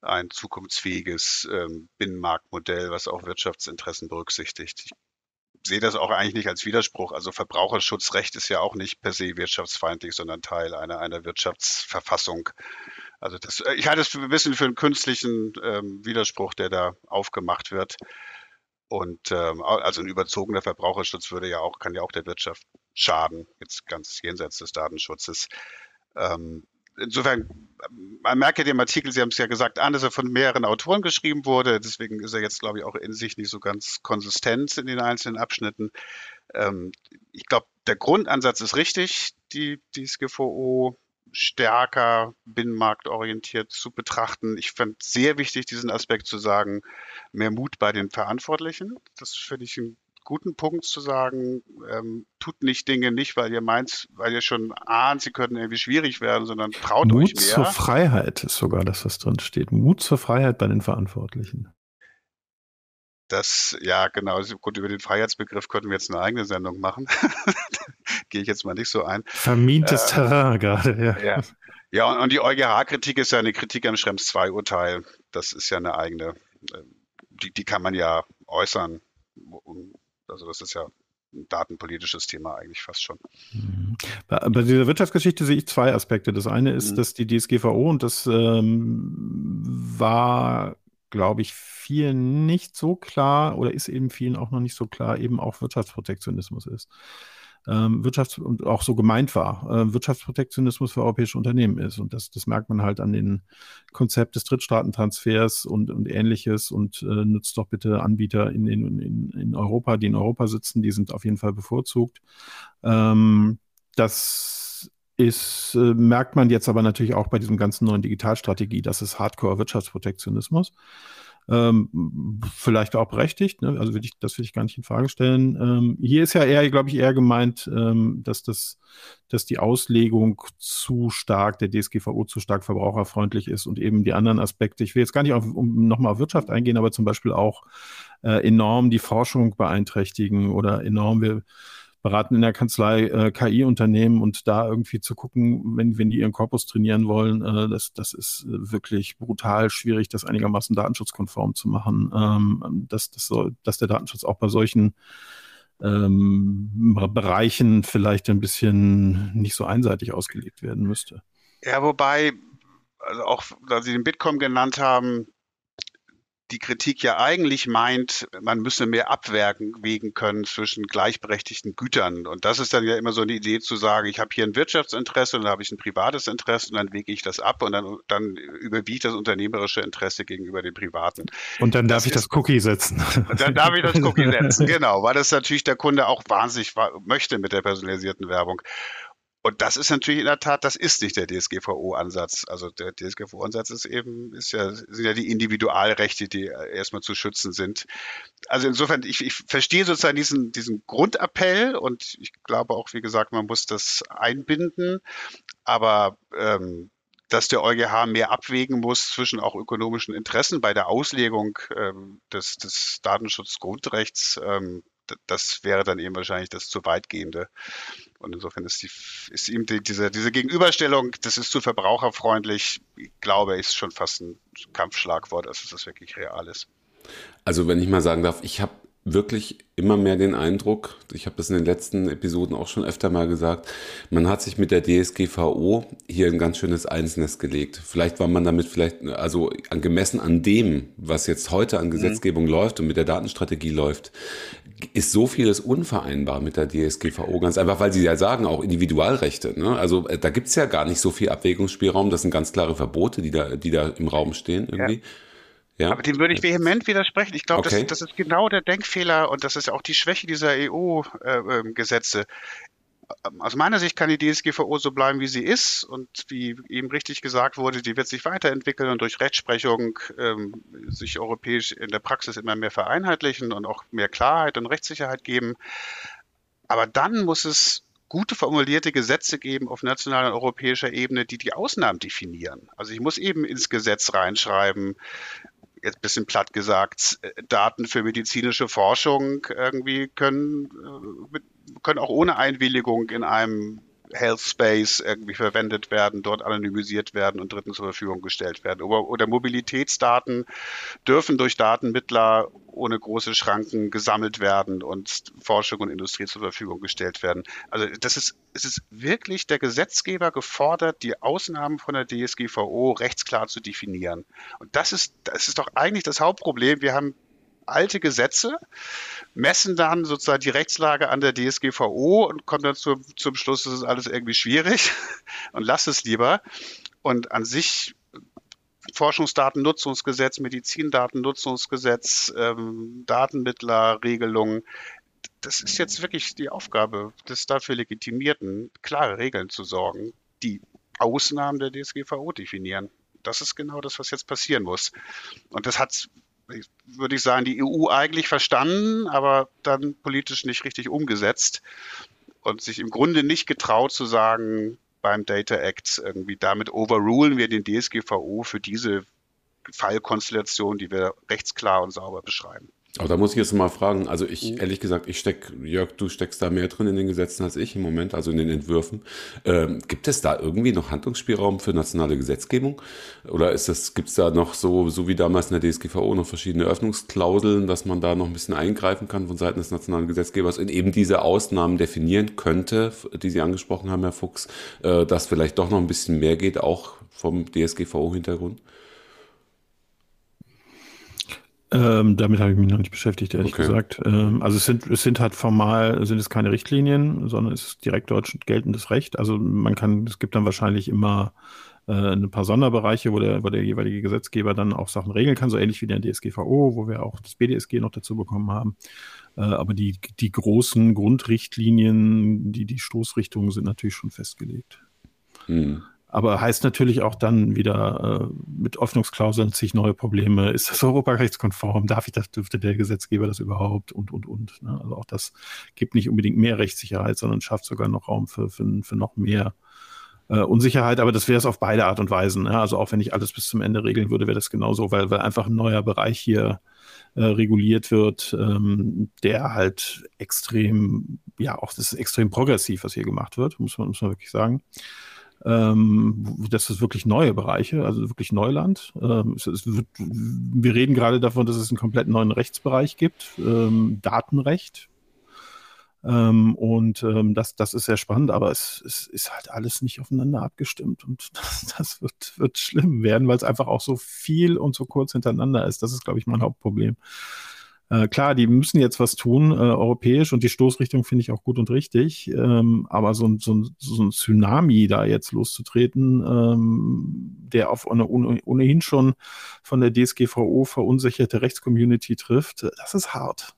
ein zukunftsfähiges ähm, Binnenmarktmodell, was auch Wirtschaftsinteressen berücksichtigt. Ich sehe das auch eigentlich nicht als Widerspruch. Also Verbraucherschutzrecht ist ja auch nicht per se wirtschaftsfeindlich, sondern Teil einer, einer Wirtschaftsverfassung. Also das, äh, ich halte es ein bisschen für einen künstlichen ähm, Widerspruch, der da aufgemacht wird. Und ähm, also ein überzogener Verbraucherschutz würde ja auch, kann ja auch der Wirtschaft schaden, jetzt ganz jenseits des Datenschutzes. Ähm, insofern, man merkt ja dem Artikel, Sie haben es ja gesagt, an, dass er von mehreren Autoren geschrieben wurde. Deswegen ist er jetzt, glaube ich, auch in sich nicht so ganz konsistent in den einzelnen Abschnitten. Ähm, ich glaube, der Grundansatz ist richtig, die, die SGVO stärker binnenmarktorientiert zu betrachten. Ich fand sehr wichtig, diesen Aspekt zu sagen, mehr Mut bei den Verantwortlichen. Das finde ich einen guten Punkt zu sagen, ähm, tut nicht Dinge nicht, weil ihr meint, weil ihr schon ahnt, sie könnten irgendwie schwierig werden, sondern traut Mut euch mehr. Mut zur Freiheit ist sogar das, was drin steht. Mut zur Freiheit bei den Verantwortlichen. Das, ja, genau. Gut, über den Freiheitsbegriff könnten wir jetzt eine eigene Sendung machen. Gehe ich jetzt mal nicht so ein. Vermintes äh, Terrain gerade, ja. Ja, ja und, und die EuGH-Kritik ist ja eine Kritik am Schrems II-Urteil. Das ist ja eine eigene, äh, die, die kann man ja äußern. Also das ist ja ein datenpolitisches Thema eigentlich fast schon. Bei, bei dieser Wirtschaftsgeschichte sehe ich zwei Aspekte. Das eine ist, mhm. dass die DSGVO, und das ähm, war, glaube ich, vielen nicht so klar oder ist eben vielen auch noch nicht so klar, eben auch Wirtschaftsprotektionismus ist ähm, Wirtschafts- und auch so gemeint war, äh, Wirtschaftsprotektionismus für europäische Unternehmen ist. Und das, das merkt man halt an den Konzept des Drittstaatentransfers und, und ähnliches und äh, nutzt doch bitte Anbieter in, in, in, Europa, die in Europa sitzen, die sind auf jeden Fall bevorzugt. Ähm, das ist, äh, merkt man jetzt aber natürlich auch bei diesem ganzen neuen Digitalstrategie, das ist Hardcore-Wirtschaftsprotektionismus. Ähm, vielleicht auch berechtigt, ne? also will ich, das will ich gar nicht in Frage stellen. Ähm, hier ist ja eher, glaube ich, eher gemeint, ähm, dass das, dass die Auslegung zu stark, der DSGVO zu stark verbraucherfreundlich ist und eben die anderen Aspekte. Ich will jetzt gar nicht auf, um nochmal auf Wirtschaft eingehen, aber zum Beispiel auch äh, enorm die Forschung beeinträchtigen oder enorm wir beraten in der Kanzlei äh, KI-Unternehmen und da irgendwie zu gucken, wenn, wenn die ihren Korpus trainieren wollen, äh, das, das ist wirklich brutal schwierig, das einigermaßen datenschutzkonform zu machen, ähm, dass, das soll, dass der Datenschutz auch bei solchen ähm, Bereichen vielleicht ein bisschen nicht so einseitig ausgelegt werden müsste. Ja, wobei, also auch, da Sie den Bitkom genannt haben, die Kritik ja eigentlich meint, man müsse mehr abwägen können zwischen gleichberechtigten Gütern. Und das ist dann ja immer so eine Idee zu sagen, ich habe hier ein Wirtschaftsinteresse und dann habe ich ein privates Interesse und dann wege ich das ab und dann, dann überwiegt das unternehmerische Interesse gegenüber dem privaten. Und dann darf das ich das Cookie setzen. Und dann darf ich das Cookie setzen, genau, weil das natürlich der Kunde auch wahnsinnig möchte mit der personalisierten Werbung. Und das ist natürlich in der Tat, das ist nicht der DSGVO-Ansatz. Also der DSGVO-Ansatz ist eben, ist ja, sind ja die Individualrechte, die erstmal zu schützen sind. Also insofern, ich, ich verstehe sozusagen diesen, diesen Grundappell und ich glaube auch, wie gesagt, man muss das einbinden. Aber ähm, dass der EuGH mehr abwägen muss zwischen auch ökonomischen Interessen bei der Auslegung ähm, des, des Datenschutzgrundrechts, ähm, das wäre dann eben wahrscheinlich das zu weitgehende. Und insofern ist, die, ist ihm die, diese, diese Gegenüberstellung, das ist zu verbraucherfreundlich, ich glaube, ist schon fast ein Kampfschlagwort, als dass das wirklich real ist. Also wenn ich mal sagen darf, ich habe wirklich immer mehr den Eindruck, ich habe das in den letzten Episoden auch schon öfter mal gesagt, man hat sich mit der DSGVO hier ein ganz schönes Einsnest gelegt. Vielleicht war man damit vielleicht, also gemessen an dem, was jetzt heute an mhm. Gesetzgebung mhm. läuft und mit der Datenstrategie läuft, ist so vieles unvereinbar mit der DSGVO, ganz einfach, weil sie ja sagen, auch Individualrechte. Ne? Also äh, da gibt's ja gar nicht so viel Abwägungsspielraum, das sind ganz klare Verbote, die da, die da im Raum stehen irgendwie. Ja. Ja. Aber dem würde ich vehement widersprechen. Ich glaube, okay. das, das, ist genau der Denkfehler und das ist auch die Schwäche dieser EU-Gesetze. Äh, ähm, aus meiner Sicht kann die DSGVO so bleiben, wie sie ist und wie eben richtig gesagt wurde, die wird sich weiterentwickeln und durch Rechtsprechung ähm, sich europäisch in der Praxis immer mehr vereinheitlichen und auch mehr Klarheit und Rechtssicherheit geben. Aber dann muss es gute formulierte Gesetze geben auf nationaler und europäischer Ebene, die die Ausnahmen definieren. Also ich muss eben ins Gesetz reinschreiben, jetzt ein bisschen platt gesagt, äh, Daten für medizinische Forschung irgendwie können, äh, können auch ohne Einwilligung in einem Health Space irgendwie verwendet werden, dort anonymisiert werden und Dritten zur Verfügung gestellt werden. Oder, oder Mobilitätsdaten dürfen durch Datenmittler ohne große Schranken gesammelt werden und Forschung und Industrie zur Verfügung gestellt werden. Also das ist, es ist wirklich der Gesetzgeber gefordert, die Ausnahmen von der DSGVO rechtsklar zu definieren. Und das ist, das ist doch eigentlich das Hauptproblem. Wir haben alte Gesetze, messen dann sozusagen die Rechtslage an der DSGVO und kommen dann zu, zum Schluss, das ist alles irgendwie schwierig und lass es lieber. Und an sich Forschungsdatennutzungsgesetz, Medizindatennutzungsgesetz, ähm, Datenmittlerregelungen, das ist jetzt wirklich die Aufgabe des dafür Legitimierten, klare Regeln zu sorgen, die Ausnahmen der DSGVO definieren. Das ist genau das, was jetzt passieren muss. Und das hat würde ich sagen, die EU eigentlich verstanden, aber dann politisch nicht richtig umgesetzt und sich im Grunde nicht getraut zu sagen, beim Data Act irgendwie damit overrulen wir den DSGVO für diese Fallkonstellation, die wir rechtsklar und sauber beschreiben. Aber da muss ich jetzt mal fragen, also ich, ehrlich gesagt, ich steck, Jörg, du steckst da mehr drin in den Gesetzen als ich im Moment, also in den Entwürfen. Ähm, gibt es da irgendwie noch Handlungsspielraum für nationale Gesetzgebung? Oder ist das, gibt es da noch so, so wie damals in der DSGVO noch verschiedene Öffnungsklauseln, dass man da noch ein bisschen eingreifen kann von Seiten des nationalen Gesetzgebers und eben diese Ausnahmen definieren könnte, die Sie angesprochen haben, Herr Fuchs, äh, dass vielleicht doch noch ein bisschen mehr geht, auch vom DSGVO-Hintergrund? Ähm, damit habe ich mich noch nicht beschäftigt, ehrlich Okay. gesagt. Ähm, also es sind, es sind halt formal, sind es keine Richtlinien, sondern es ist direkt deutsch geltendes Recht. Also man kann, es gibt dann wahrscheinlich immer äh, ein paar Sonderbereiche, wo der, wo der jeweilige Gesetzgeber dann auch Sachen regeln kann, so ähnlich wie der DSGVO, wo wir auch das BDSG noch dazu bekommen haben. Äh, aber die, die großen Grundrichtlinien, die, die Stoßrichtungen sind natürlich schon festgelegt. Hm. Aber heißt natürlich auch dann wieder äh, mit Öffnungsklauseln sich neue Probleme. Ist das europarechtskonform? Darf ich das, dürfte der Gesetzgeber das überhaupt? Und, und, und. Ne? Also auch das gibt nicht unbedingt mehr Rechtssicherheit, sondern schafft sogar noch Raum für, für, für noch mehr äh, Unsicherheit. Aber das wäre es auf beide Art und Weisen. Ne? Also auch wenn ich alles bis zum Ende regeln würde, wäre das genauso, weil, weil einfach ein neuer Bereich hier äh, reguliert wird, ähm, der halt extrem, ja, auch das ist extrem progressiv, was hier gemacht wird, muss man, muss man wirklich sagen. Ähm, das ist wirklich neue Bereiche, also wirklich Neuland. Ähm, es, es wird, wir reden gerade davon, dass es einen komplett neuen Rechtsbereich gibt, ähm, Datenrecht. Ähm, und ähm, das, das ist sehr spannend, aber es, es ist halt alles nicht aufeinander abgestimmt und das, das wird, wird schlimm werden, weil es einfach auch so viel und so kurz hintereinander ist. Das ist, glaube ich, mein Hauptproblem. Äh, klar, die müssen jetzt was tun, äh, europäisch, und die Stoßrichtung finde ich auch gut und richtig. Ähm, aber so ein, so, ein, so ein Tsunami da jetzt loszutreten, ähm, der auf eine ohne, ohnehin schon von der DSGVO verunsicherte Rechtscommunity trifft, das ist hart.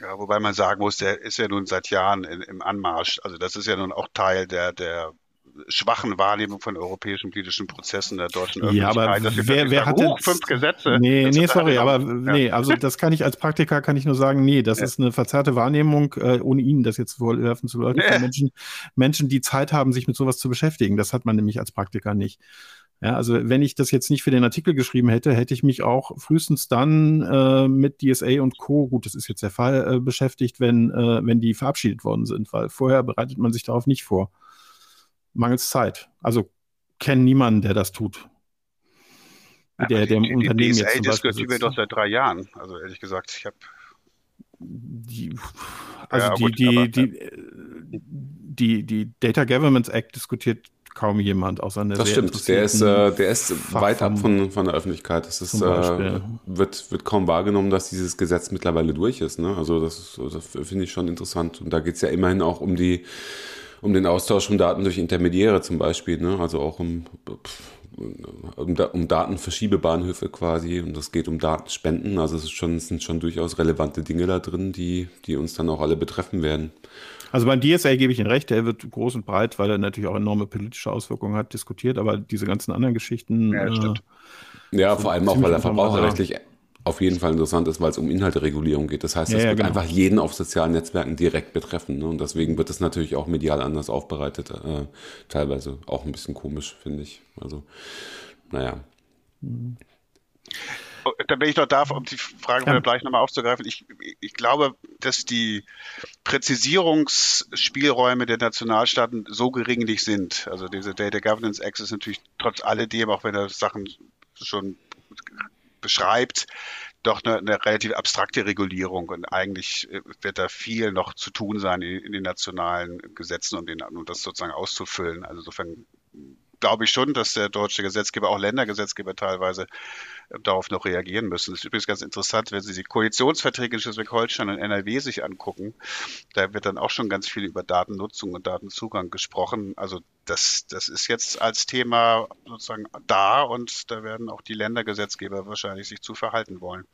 Ja, wobei man sagen muss, der ist ja nun seit Jahren in, im Anmarsch. Also das ist ja nun auch Teil der, der schwachen Wahrnehmung von europäischen politischen Prozessen der deutschen Ja, aber Öffentlichkeit. wir wer, wer hat "Huch, fünf Gesetze? Nee, Das nee, sorry, aber Ja. nee, also das kann ich als Praktiker kann ich nur sagen, nee, das Ja. ist eine verzerrte Wahrnehmung, äh, ohne Ihnen das jetzt vorwerfen zu leugnen, Nee. Menschen, Menschen, die Zeit haben, sich mit sowas zu beschäftigen. Das hat man nämlich als Praktiker nicht. Ja, also wenn ich das jetzt nicht für den Artikel geschrieben hätte, hätte ich mich auch frühestens dann äh, mit DSA und Co. Gut, das ist jetzt der Fall äh, beschäftigt, wenn äh, wenn die verabschiedet worden sind, weil vorher bereitet man sich darauf nicht vor. Mangels Zeit. Also kenne niemanden, der das tut. Der, der im die, die Unternehmen DSA jetzt zum diskutieren wir doch seit drei Jahren. Also ehrlich gesagt, ich habe Die, also Ja, die, gut, die, aber- die, äh, die, die Data Governance Act diskutiert kaum jemand außer einer Das sehr stimmt, der ist, äh, der ist weit ab von, von der Öffentlichkeit. Das ist, äh, wird, wird kaum wahrgenommen, dass dieses Gesetz mittlerweile durch ist. Ne? Also das, das finde ich schon interessant. Und da geht es ja immerhin auch um die, um den Austausch von Daten durch Intermediäre zum Beispiel, ne? Also auch um, um, um Datenverschiebebahnhöfe quasi. Und es geht um Datenspenden. Also es ist schon, es sind schon durchaus relevante Dinge da drin, die, die uns dann auch alle betreffen werden. Also beim DSA gebe ich Ihnen recht, der wird groß und breit, weil er natürlich auch enorme politische Auswirkungen hat, diskutiert, aber diese ganzen anderen Geschichten. Ja, äh, stimmt. Ja, vor allem auch, weil er verbraucherrechtlich auf jeden Fall interessant ist, weil es um Inhalteregulierung geht. Das heißt, Ja, es ja, wird genau. einfach jeden auf sozialen Netzwerken direkt betreffen. Ne? Und deswegen wird es natürlich auch medial anders aufbereitet. Äh, teilweise auch ein bisschen komisch, finde ich. Also, naja. Oh, Da wenn ich noch darf, um die Frage Ja. gleich nochmal aufzugreifen. Ich, ich glaube, dass die Präzisierungsspielräume der Nationalstaaten so gering nicht sind. Also diese Data Governance Act ist natürlich trotz alledem, auch wenn er Sachen schon beschreibt, doch eine, eine relativ abstrakte Regulierung und eigentlich äh, wird da viel noch zu tun sein in, in den nationalen Gesetzen, um, den, um das sozusagen auszufüllen. Also insofern glaube ich schon, dass der deutsche Gesetzgeber, auch Ländergesetzgeber teilweise, äh, darauf noch reagieren müssen. Das ist übrigens ganz interessant, wenn Sie die Koalitionsverträge in Schleswig-Holstein und NRW sich angucken, da wird dann auch schon ganz viel über Datennutzung und Datenzugang gesprochen. Also das, das ist jetzt als Thema sozusagen da und da werden auch die Ländergesetzgeber wahrscheinlich sich zu verhalten wollen.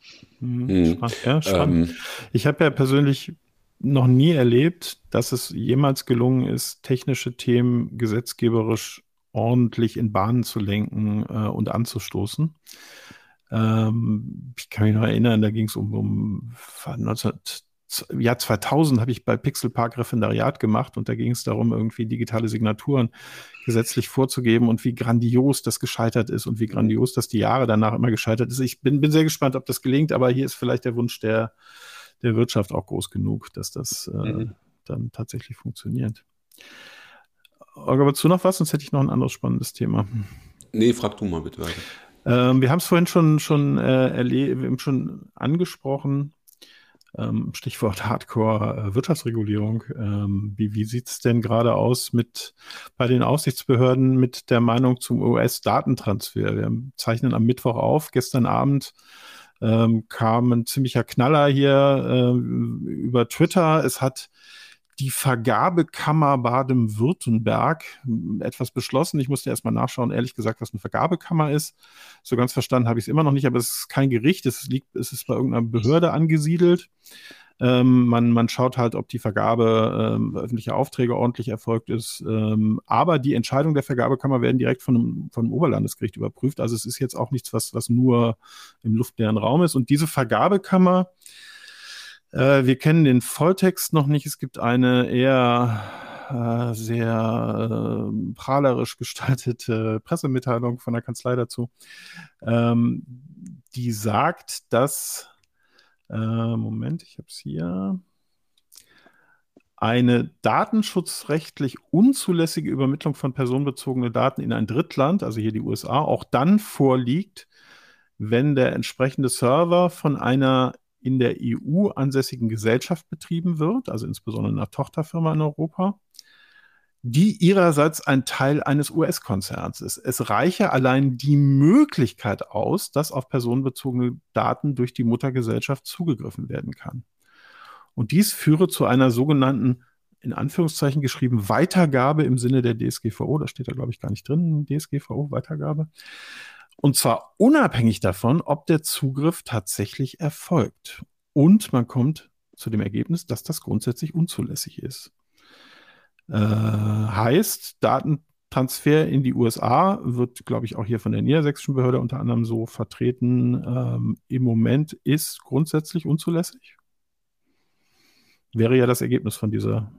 Mhm. Hm. Spannend. Ja, spannend. Ähm, Ich habe ja persönlich noch nie erlebt, dass es jemals gelungen ist, technische Themen gesetzgeberisch ordentlich in Bahnen zu lenken äh, und anzustoßen. Ähm, ich kann mich noch erinnern, da ging es um, um Jahr 2000 habe ich bei Pixel Park Referendariat gemacht und da ging es darum, irgendwie digitale Signaturen gesetzlich vorzugeben und wie grandios das gescheitert ist und wie grandios das die Jahre danach immer gescheitert ist. Ich bin, bin sehr gespannt, ob das gelingt, aber hier ist vielleicht der Wunsch der, der Wirtschaft auch groß genug, dass das äh, mhm. dann tatsächlich funktioniert. Olga, willst du noch was? Sonst hätte ich noch ein anderes spannendes Thema. Nee, frag du mal bitte weiter. Ähm, wir haben es vorhin schon, schon, äh, schon angesprochen. Ähm, Stichwort Hardcore-Wirtschaftsregulierung. Äh, ähm, wie wie sieht es denn gerade aus mit bei den Aufsichtsbehörden mit der Meinung zum US-Datentransfer? Wir zeichnen am Mittwoch auf. Gestern Abend ähm, kam ein ziemlicher Knaller hier äh, über Twitter. Es hat die Vergabekammer Baden-Württemberg hm, etwas beschlossen. Ich musste erst mal nachschauen, ehrlich gesagt, was eine Vergabekammer ist. So ganz verstanden habe ich es immer noch nicht, aber es ist kein Gericht, es, liegt, es ist bei irgendeiner Behörde angesiedelt. Ähm, man, man schaut halt, ob die Vergabe ähm, öffentlicher Aufträge ordentlich erfolgt ist. Ähm, aber die Entscheidungen der Vergabekammer werden direkt von einem, von einem Oberlandesgericht überprüft. Also es ist jetzt auch nichts, was, was nur im luftleeren Raum ist. Und diese Vergabekammer äh, wir kennen den Volltext noch nicht. Es gibt eine eher äh, sehr äh, prahlerisch gestaltete Pressemitteilung von der Kanzlei dazu, ähm, die sagt, dass, äh, Moment, ich habe es hier, eine datenschutzrechtlich unzulässige Übermittlung von personenbezogenen Daten in ein Drittland, also hier die USA, auch dann vorliegt, wenn der entsprechende Server von einer in der EU ansässigen Gesellschaft betrieben wird, also insbesondere einer Tochterfirma in Europa, die ihrerseits ein Teil eines US-Konzerns ist. Es reiche allein die Möglichkeit aus, dass auf personenbezogene Daten durch die Muttergesellschaft zugegriffen werden kann. Und dies führe zu einer sogenannten, in Anführungszeichen geschrieben, Weitergabe im Sinne der DSGVO. Da steht da, glaube ich, gar nicht drin, DSGVO, Weitergabe. Und zwar unabhängig davon, ob der Zugriff tatsächlich erfolgt. Und man kommt zu dem Ergebnis, dass das grundsätzlich unzulässig ist. Äh, heißt, Datentransfer in die USA wird, glaube ich, auch hier von der niedersächsischen Behörde unter anderem so vertreten. Ähm, Im Moment ist grundsätzlich unzulässig. Wäre ja das Ergebnis von dieser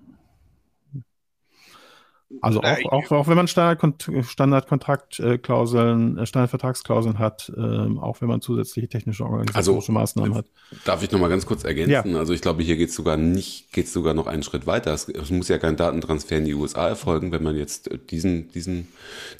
also auch, auch, auch wenn man Standardkontraktklauseln, äh, Standardvertragsklauseln hat, ähm, auch wenn man zusätzliche technische organisatorische also, Maßnahmen hat. Darf ich noch mal ganz kurz ergänzen? Ja. Also ich glaube, hier geht es sogar nicht, geht sogar noch einen Schritt weiter. Es, es, muss ja kein Datentransfer in die USA erfolgen, wenn man jetzt diesen, diesen,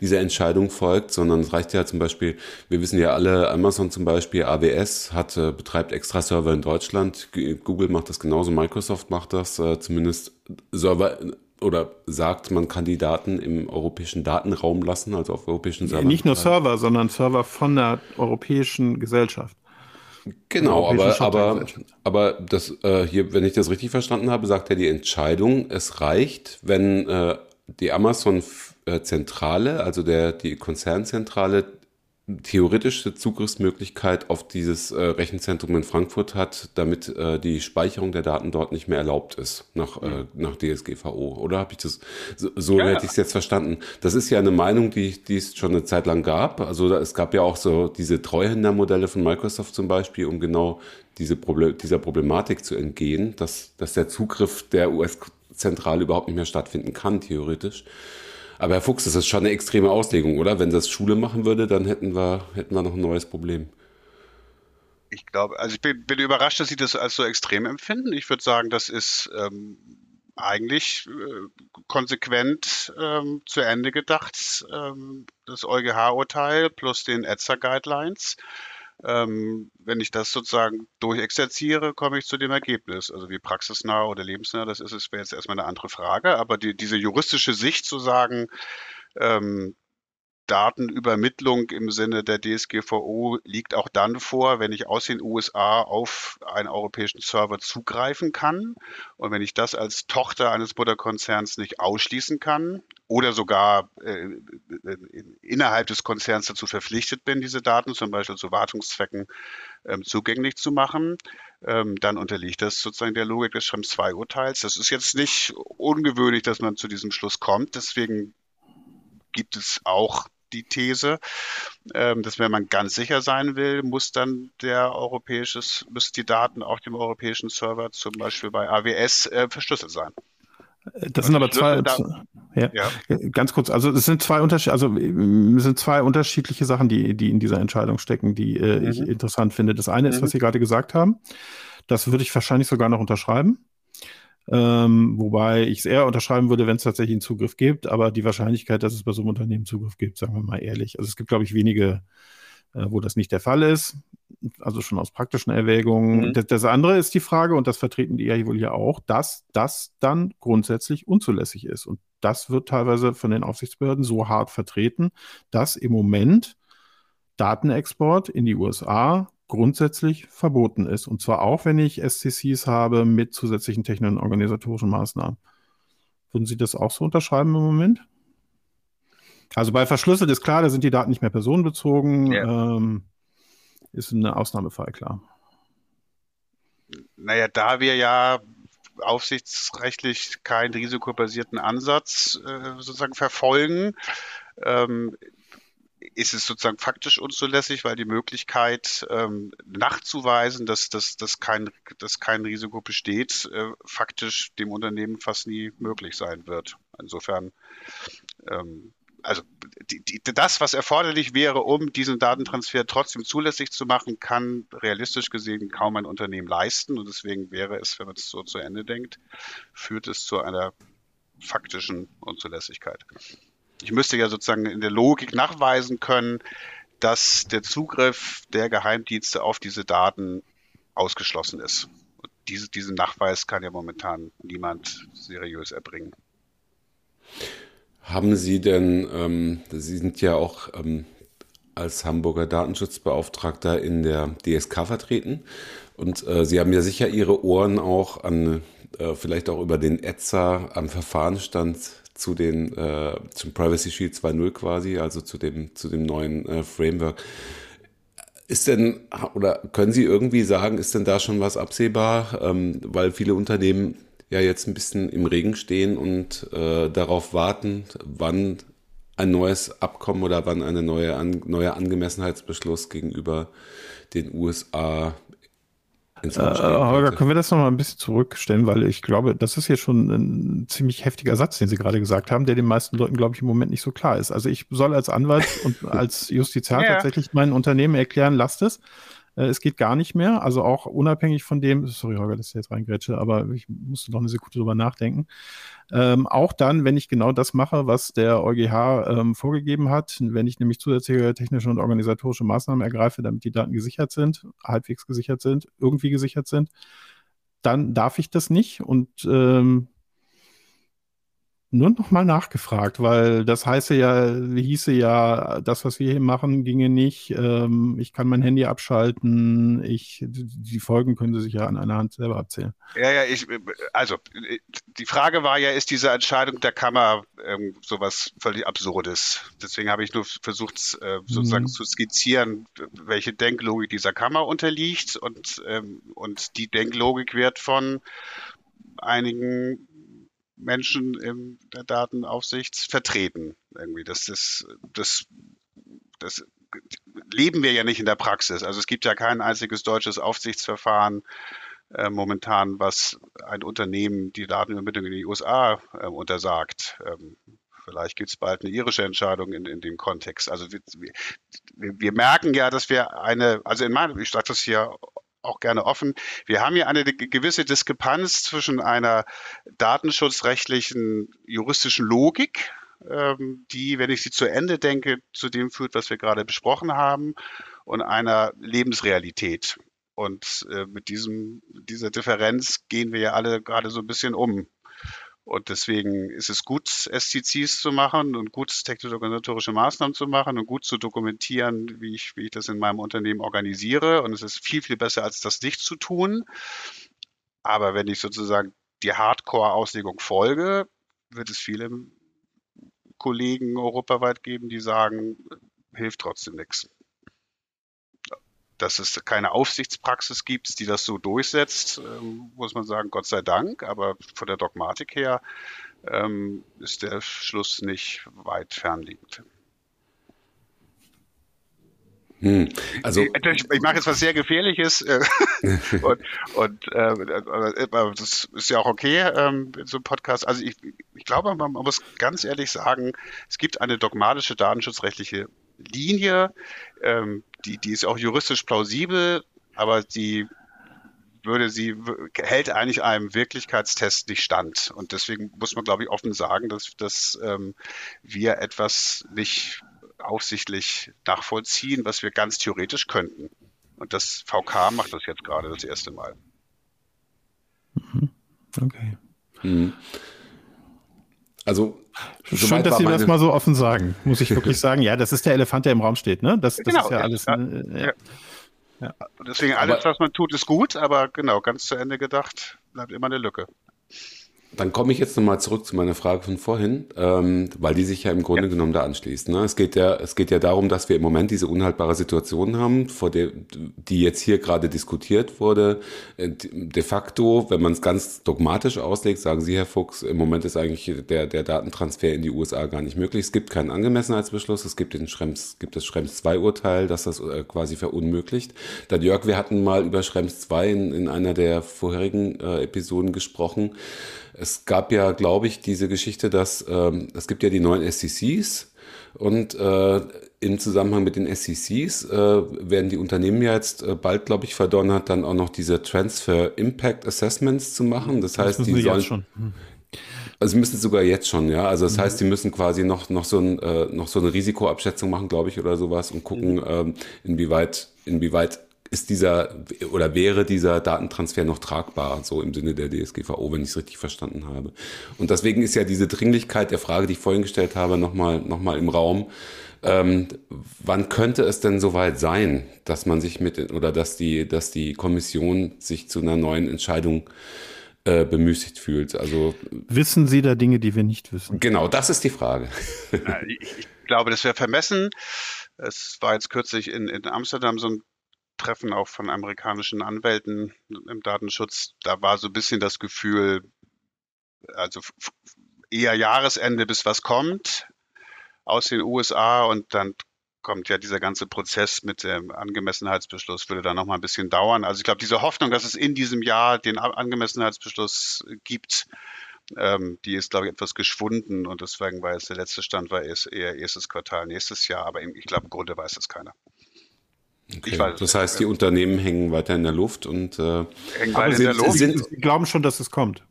dieser Entscheidung folgt, sondern es reicht ja zum Beispiel, wir wissen ja alle, Amazon zum Beispiel, AWS hat, äh, betreibt extra Server in Deutschland, Google macht das genauso, Microsoft macht das, äh, zumindest Server oder sagt, man kann die Daten im europäischen Datenraum lassen, also auf europäischen Servern. Nicht nur Server, sondern Server von der europäischen Gesellschaft. Genau, aber, aber, aber das äh, hier, wenn ich das richtig verstanden habe, sagt er die Entscheidung, es reicht, wenn äh, die Amazon-Zentrale, äh, also der, die Konzernzentrale, theoretische Zugriffsmöglichkeit auf dieses äh, Rechenzentrum in Frankfurt hat, damit äh, die Speicherung der Daten dort nicht mehr erlaubt ist nach, äh, nach DSGVO. Oder habe ich das so, so ja. hätte ich es jetzt verstanden? Das ist ja eine Meinung, die, die es schon eine Zeit lang gab. Also da, es gab ja auch so diese Treuhändermodelle von Microsoft zum Beispiel, um genau diese Problem, dieser Problematik zu entgehen, dass, dass der Zugriff der US-Zentrale überhaupt nicht mehr stattfinden kann, theoretisch. Aber Herr Fuchs, das ist schon eine extreme Auslegung, oder? Wenn das Schule machen würde, dann hätten wir, hätten wir noch ein neues Problem. Ich glaube, also ich bin, bin überrascht, dass Sie das als so extrem empfinden. Ich würde sagen, das ist ähm, eigentlich äh, konsequent ähm, zu Ende gedacht, ähm, das EuGH-Urteil plus den ETSA-Guidelines. Ähm, wenn ich das sozusagen durchexerziere, komme ich zu dem Ergebnis. Also wie praxisnah oder lebensnah das ist, ist jetzt erstmal eine andere Frage. Aber die, diese juristische Sicht zu sagen, ähm, Datenübermittlung im Sinne der DSGVO liegt auch dann vor, wenn ich aus den USA auf einen europäischen Server zugreifen kann und wenn ich das als Tochter eines Mutterkonzerns nicht ausschließen kann oder sogar äh, innerhalb des Konzerns dazu verpflichtet bin, diese Daten zum Beispiel zu Wartungszwecken ähm, zugänglich zu machen, ähm, dann unterliegt das sozusagen der Logik des Schrems 2 Urteils. Das ist jetzt nicht ungewöhnlich, dass man zu diesem Schluss kommt. Deswegen gibt es auch die These, ähm, dass wenn man ganz sicher sein will, muss dann der europäisches, müssen die Daten auf dem europäischen Server zum Beispiel bei AWS äh, verschlüsselt sein. Das sind aber zwei, ja, ja, ganz kurz. Also es sind zwei Unterschied, also es sind zwei unterschiedliche Sachen, die, die in dieser Entscheidung stecken, die äh, mhm. ich interessant finde. Das eine ist, mhm. was Sie gerade gesagt haben. Das würde ich wahrscheinlich sogar noch unterschreiben. Ähm, wobei ich es eher unterschreiben würde, wenn es tatsächlich einen Zugriff gibt, aber die Wahrscheinlichkeit, dass es bei so einem Unternehmen Zugriff gibt, sagen wir mal ehrlich. Also es gibt, glaube ich, wenige äh, wo das nicht der Fall ist. Also schon aus praktischen Erwägungen. Mhm. Das, das, andere ist die Frage, und das vertreten die ja wohl hier auch, dass das dann grundsätzlich unzulässig ist. Und das wird teilweise von den Aufsichtsbehörden so hart vertreten, dass im Moment Datenexport in die USA grundsätzlich verboten ist. Und zwar auch, wenn ich SCCs habe mit zusätzlichen technischen und organisatorischen Maßnahmen. Würden Sie das auch so unterschreiben im Moment? Also bei verschlüsselt ist klar, da sind die Daten nicht mehr personenbezogen. Ja. Ähm, ist ein Ausnahmefall, klar. Naja, da wir ja aufsichtsrechtlich keinen risikobasierten Ansatz äh, sozusagen verfolgen, ähm, ist es sozusagen faktisch unzulässig, weil die Möglichkeit ähm, nachzuweisen, dass, dass, dass, kein, dass kein Risiko besteht, äh, faktisch dem Unternehmen fast nie möglich sein wird. Insofern ähm, also die, die, das, was erforderlich wäre, um diesen Datentransfer trotzdem zulässig zu machen, kann realistisch gesehen kaum ein Unternehmen leisten. Und deswegen wäre es, wenn man es so zu Ende denkt, führt es zu einer faktischen Unzulässigkeit. Ich müsste ja sozusagen in der Logik nachweisen können, dass der Zugriff der Geheimdienste auf diese Daten ausgeschlossen ist. Und diese, diesen Nachweis kann ja momentan niemand seriös erbringen. Haben Sie denn, ähm, Sie sind ja auch ähm, als Hamburger Datenschutzbeauftragter in der DSK vertreten und äh, Sie haben ja sicher Ihre Ohren auch an, äh, vielleicht auch über den ETSA am Verfahrenstand zu den, äh, zum Privacy Shield 2.0 quasi, also zu dem, zu dem neuen äh, Framework. Ist denn, oder können Sie irgendwie sagen, ist denn da schon was absehbar? Ähm, weil viele Unternehmen ja jetzt ein bisschen im Regen stehen und äh, darauf warten, wann ein neues Abkommen oder wann eine neue an, neuer Angemessenheitsbeschluss gegenüber den USA äh, Holger, können wir das nochmal ein bisschen zurückstellen, weil ich glaube, das ist jetzt schon ein ziemlich heftiger Satz, den Sie gerade gesagt haben, der den meisten Leuten, glaube ich, im Moment nicht so klar ist. Also ich soll als Anwalt und als Justiziar ja. tatsächlich meinen Unternehmen erklären, lasst es. Äh, es geht gar nicht mehr, also auch unabhängig von dem, sorry, Holger, dass ich jetzt reingrätsche, aber ich musste noch eine Sekunde drüber nachdenken. Ähm, auch dann, wenn ich genau das mache, was der EuGH ähm, vorgegeben hat, wenn ich nämlich zusätzliche technische und organisatorische Maßnahmen ergreife, damit die Daten gesichert sind, halbwegs gesichert sind, irgendwie gesichert sind, dann darf ich das nicht und ähm, nur noch mal nachgefragt, weil das heiße ja, hieße ja, das, was wir hier machen, ginge nicht. Ähm, ich kann mein Handy abschalten. Ich, die Folgen können Sie sich ja an einer Hand selber abzählen. Ja, ja, ich, also die Frage war ja, ist diese Entscheidung der Kammer ähm, sowas völlig Absurdes? Deswegen habe ich nur versucht, äh, sozusagen mhm. zu skizzieren, welche Denklogik dieser Kammer unterliegt und, ähm, und die Denklogik wird von einigen Menschen in der Datenaufsicht vertreten. Irgendwie. Das, das, das, das leben wir ja nicht in der Praxis. Also es gibt ja kein einziges deutsches Aufsichtsverfahren äh, momentan, was ein Unternehmen die Datenübermittlung in die USA äh, untersagt. Ähm, vielleicht gibt es bald eine irische Entscheidung in, in dem Kontext. Also wir, wir, wir merken ja, dass wir eine, also in meinem, ich sage das hier auch gerne offen. Wir haben hier eine gewisse Diskrepanz zwischen einer datenschutzrechtlichen juristischen Logik, ähm, die, wenn ich sie zu Ende denke, zu dem führt, was wir gerade besprochen haben, und einer Lebensrealität. Und äh, mit diesem, dieser Differenz gehen wir ja alle gerade so ein bisschen um. Und deswegen ist es gut, SCCs zu machen und gut, technisch-organisatorische Maßnahmen zu machen und gut zu dokumentieren, wie ich, wie ich das in meinem Unternehmen organisiere. Und es ist viel, viel besser, als das nicht zu tun. Aber wenn ich sozusagen die Hardcore-Auslegung folge, wird es viele Kollegen europaweit geben, die sagen, hilft trotzdem nichts dass es keine Aufsichtspraxis gibt, die das so durchsetzt, ähm, muss man sagen, Gott sei Dank. Aber von der Dogmatik her ähm, ist der Schluss nicht weit fernliegend. Hm. Also ich, ich mache jetzt was sehr Gefährliches äh, und, und äh, das ist ja auch okay, ähm, so ein Podcast. Also ich, ich glaube, man muss ganz ehrlich sagen, es gibt eine dogmatische datenschutzrechtliche Linie, ähm, die, die ist auch juristisch plausibel, aber die würde sie, hält eigentlich einem Wirklichkeitstest nicht stand. Und deswegen muss man, glaube ich, offen sagen, dass, dass ähm, wir etwas nicht aufsichtlich nachvollziehen, was wir ganz theoretisch könnten. Und das VK macht das jetzt gerade das erste Mal. Mhm. Okay. Mhm. Also Schön, dass Sie das mal so offen sagen, muss ich wirklich sagen. Ja, das ist der Elefant, der im Raum steht, ne? Das, das genau, ist ja alles. Ja, äh, ja. Ja. Deswegen alles, aber, was man tut, ist gut, aber genau, ganz zu Ende gedacht, bleibt immer eine Lücke. Dann komme ich jetzt nochmal zurück zu meiner Frage von vorhin, ähm, weil die sich ja im Grunde ja. genommen da anschließt. Ne? Es, geht ja, es geht ja darum, dass wir im Moment diese unhaltbare Situation haben, vor der, die jetzt hier gerade diskutiert wurde. Äh, de facto, wenn man es ganz dogmatisch auslegt, sagen Sie, Herr Fuchs, im Moment ist eigentlich der, der Datentransfer in die USA gar nicht möglich. Es gibt keinen Angemessenheitsbeschluss, es gibt, den Schrems, gibt das Schrems 2-Urteil, das das äh, quasi verunmöglicht. Dann Jörg, wir hatten mal über Schrems 2 in, in einer der vorherigen äh, Episoden gesprochen. Es gab ja, glaube ich, diese Geschichte, dass ähm, es gibt ja die neuen SCCs und äh, im Zusammenhang mit den SCCs äh, werden die Unternehmen ja jetzt äh, bald, glaube ich, verdonnert, dann auch noch diese Transfer Impact Assessments zu machen. Das, das heißt, die sollen schon. Hm. Also müssen sogar jetzt schon, ja. Also das mhm. heißt, die müssen quasi noch noch so ein äh, noch so eine Risikoabschätzung machen, glaube ich, oder sowas und gucken, mhm. ähm, inwieweit inwieweit ist dieser oder wäre dieser Datentransfer noch tragbar, so im Sinne der DSGVO, wenn ich es richtig verstanden habe. Und deswegen ist ja diese Dringlichkeit der Frage, die ich vorhin gestellt habe, nochmal noch mal im Raum. Ähm, wann könnte es denn soweit sein, dass man sich mit oder dass die, dass die Kommission sich zu einer neuen Entscheidung äh, bemüßigt fühlt? Also wissen Sie da Dinge, die wir nicht wissen? Genau, das ist die Frage. ich, ich glaube, das wäre vermessen. Es war jetzt kürzlich in, in Amsterdam so ein Treffen auch von amerikanischen Anwälten im Datenschutz, da war so ein bisschen das Gefühl, also eher Jahresende, bis was kommt aus den USA und dann kommt ja dieser ganze Prozess mit dem Angemessenheitsbeschluss, würde dann nochmal ein bisschen dauern. Also ich glaube, diese Hoffnung, dass es in diesem Jahr den Angemessenheitsbeschluss gibt, ähm, die ist, glaube ich, etwas geschwunden. Und deswegen war jetzt der letzte Stand war eher erstes Quartal nächstes Jahr, aber ich glaube, im Grunde weiß das keiner. Okay. das heißt, die Unternehmen hängen weiter in der Luft und äh, der Luft. Sind, Sie glauben schon, dass es kommt.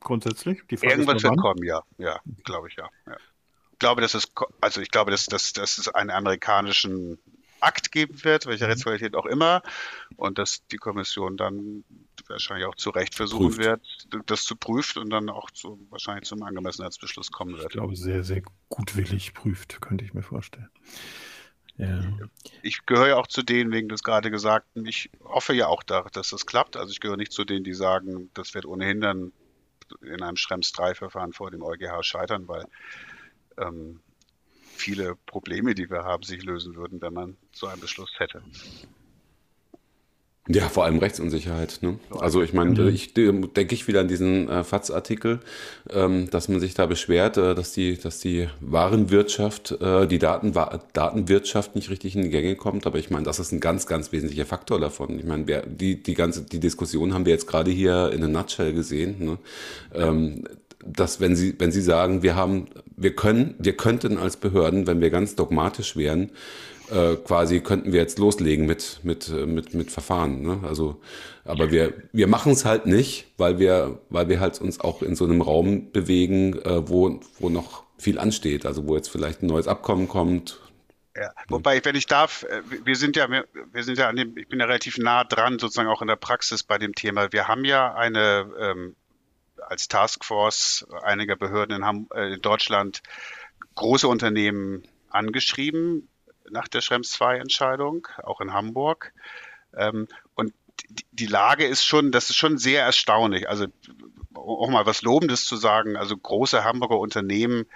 Grundsätzlich. Irgendwas wird kommen, ja, ja, glaube ich ja. ja. Ich glaube, dass es, also ich glaube, dass, dass, dass es einen amerikanischen Akt geben wird, welcher mhm. Rechtsqualität auch immer, und dass die Kommission dann wahrscheinlich auch zu Recht versuchen Prüft. wird, das zu prüfen und dann auch zu, wahrscheinlich zum Angemessenheitsbeschluss kommen wird. Ich glaube, sehr, sehr gutwillig prüft, könnte ich mir vorstellen. Ich gehöre ja auch zu denen, wegen des gerade Gesagten, ich hoffe ja auch, da, dass das klappt. Also ich gehöre nicht zu denen, die sagen, das wird ohnehin dann in einem Schrems 3-Verfahren vor dem EuGH scheitern, weil ähm, viele Probleme, die wir haben, sich lösen würden, wenn man so einen Beschluss hätte. Ja, vor allem Rechtsunsicherheit. Ne? Also ich meine, mhm. ich denke ich wieder an diesen äh, FATS-Artikel, ähm, dass man sich da beschwert, äh, dass die, dass die Warenwirtschaft, äh, die Daten, Datenwirtschaft nicht richtig in die Gänge kommt. Aber ich meine, das ist ein ganz, ganz wesentlicher Faktor davon. Ich meine, wer, die, die ganze, die Diskussion haben wir jetzt gerade hier in a nutshell gesehen. Ne? Ähm, dass wenn Sie, wenn Sie sagen, wir haben, wir können, wir könnten als Behörden, wenn wir ganz dogmatisch wären, äh, quasi könnten wir jetzt loslegen mit, mit, äh, mit, mit Verfahren. Ne? Also, aber wir, wir machen es halt nicht, weil wir, weil wir halt uns auch in so einem Raum bewegen, äh, wo, wo noch viel ansteht, also wo jetzt vielleicht ein neues Abkommen kommt. Ja, wobei, wenn ich darf, äh, wir sind ja, wir sind ja an dem, ich bin ja relativ nah dran, sozusagen auch in der Praxis bei dem Thema. Wir haben ja eine ähm, als Taskforce einiger Behörden in, Ham äh, in Deutschland große Unternehmen angeschrieben, nach der Schrems II-Entscheidung, auch in Hamburg. Ähm, und die Lage ist schon, das ist schon sehr erstaunlich. Also auch mal was Lobendes zu sagen. Also große Hamburger Unternehmen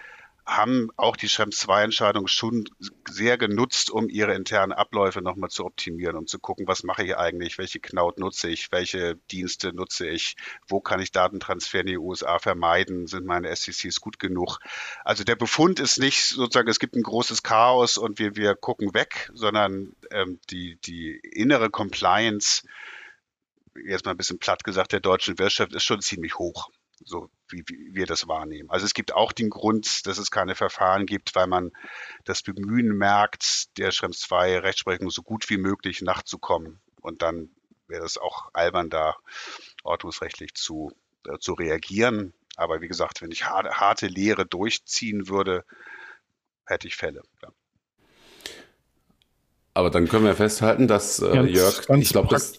haben auch die Schrems-2-Entscheidung schon sehr genutzt, um ihre internen Abläufe nochmal zu optimieren, um zu gucken, was mache ich eigentlich, welche Cloud nutze ich, welche Dienste nutze ich, wo kann ich Datentransfer in die USA vermeiden, sind meine SCCs gut genug. Also der Befund ist nicht sozusagen, es gibt ein großes Chaos und wir, wir gucken weg, sondern ähm, die, die innere Compliance, jetzt mal ein bisschen platt gesagt, der deutschen Wirtschaft ist schon ziemlich hoch so wie, wie, wir das wahrnehmen. Also es gibt auch den Grund, dass es keine Verfahren gibt, weil man das Bemühen merkt, der Schrems 2 Rechtsprechung so gut wie möglich nachzukommen. Und dann wäre es auch albern, da ordnungsrechtlich zu, äh, zu reagieren. Aber wie gesagt, wenn ich harte, harte Lehre durchziehen würde, hätte ich Fälle. Ja. Aber dann können wir festhalten, dass äh, ganz, Jörg, ganz ich glaube, das,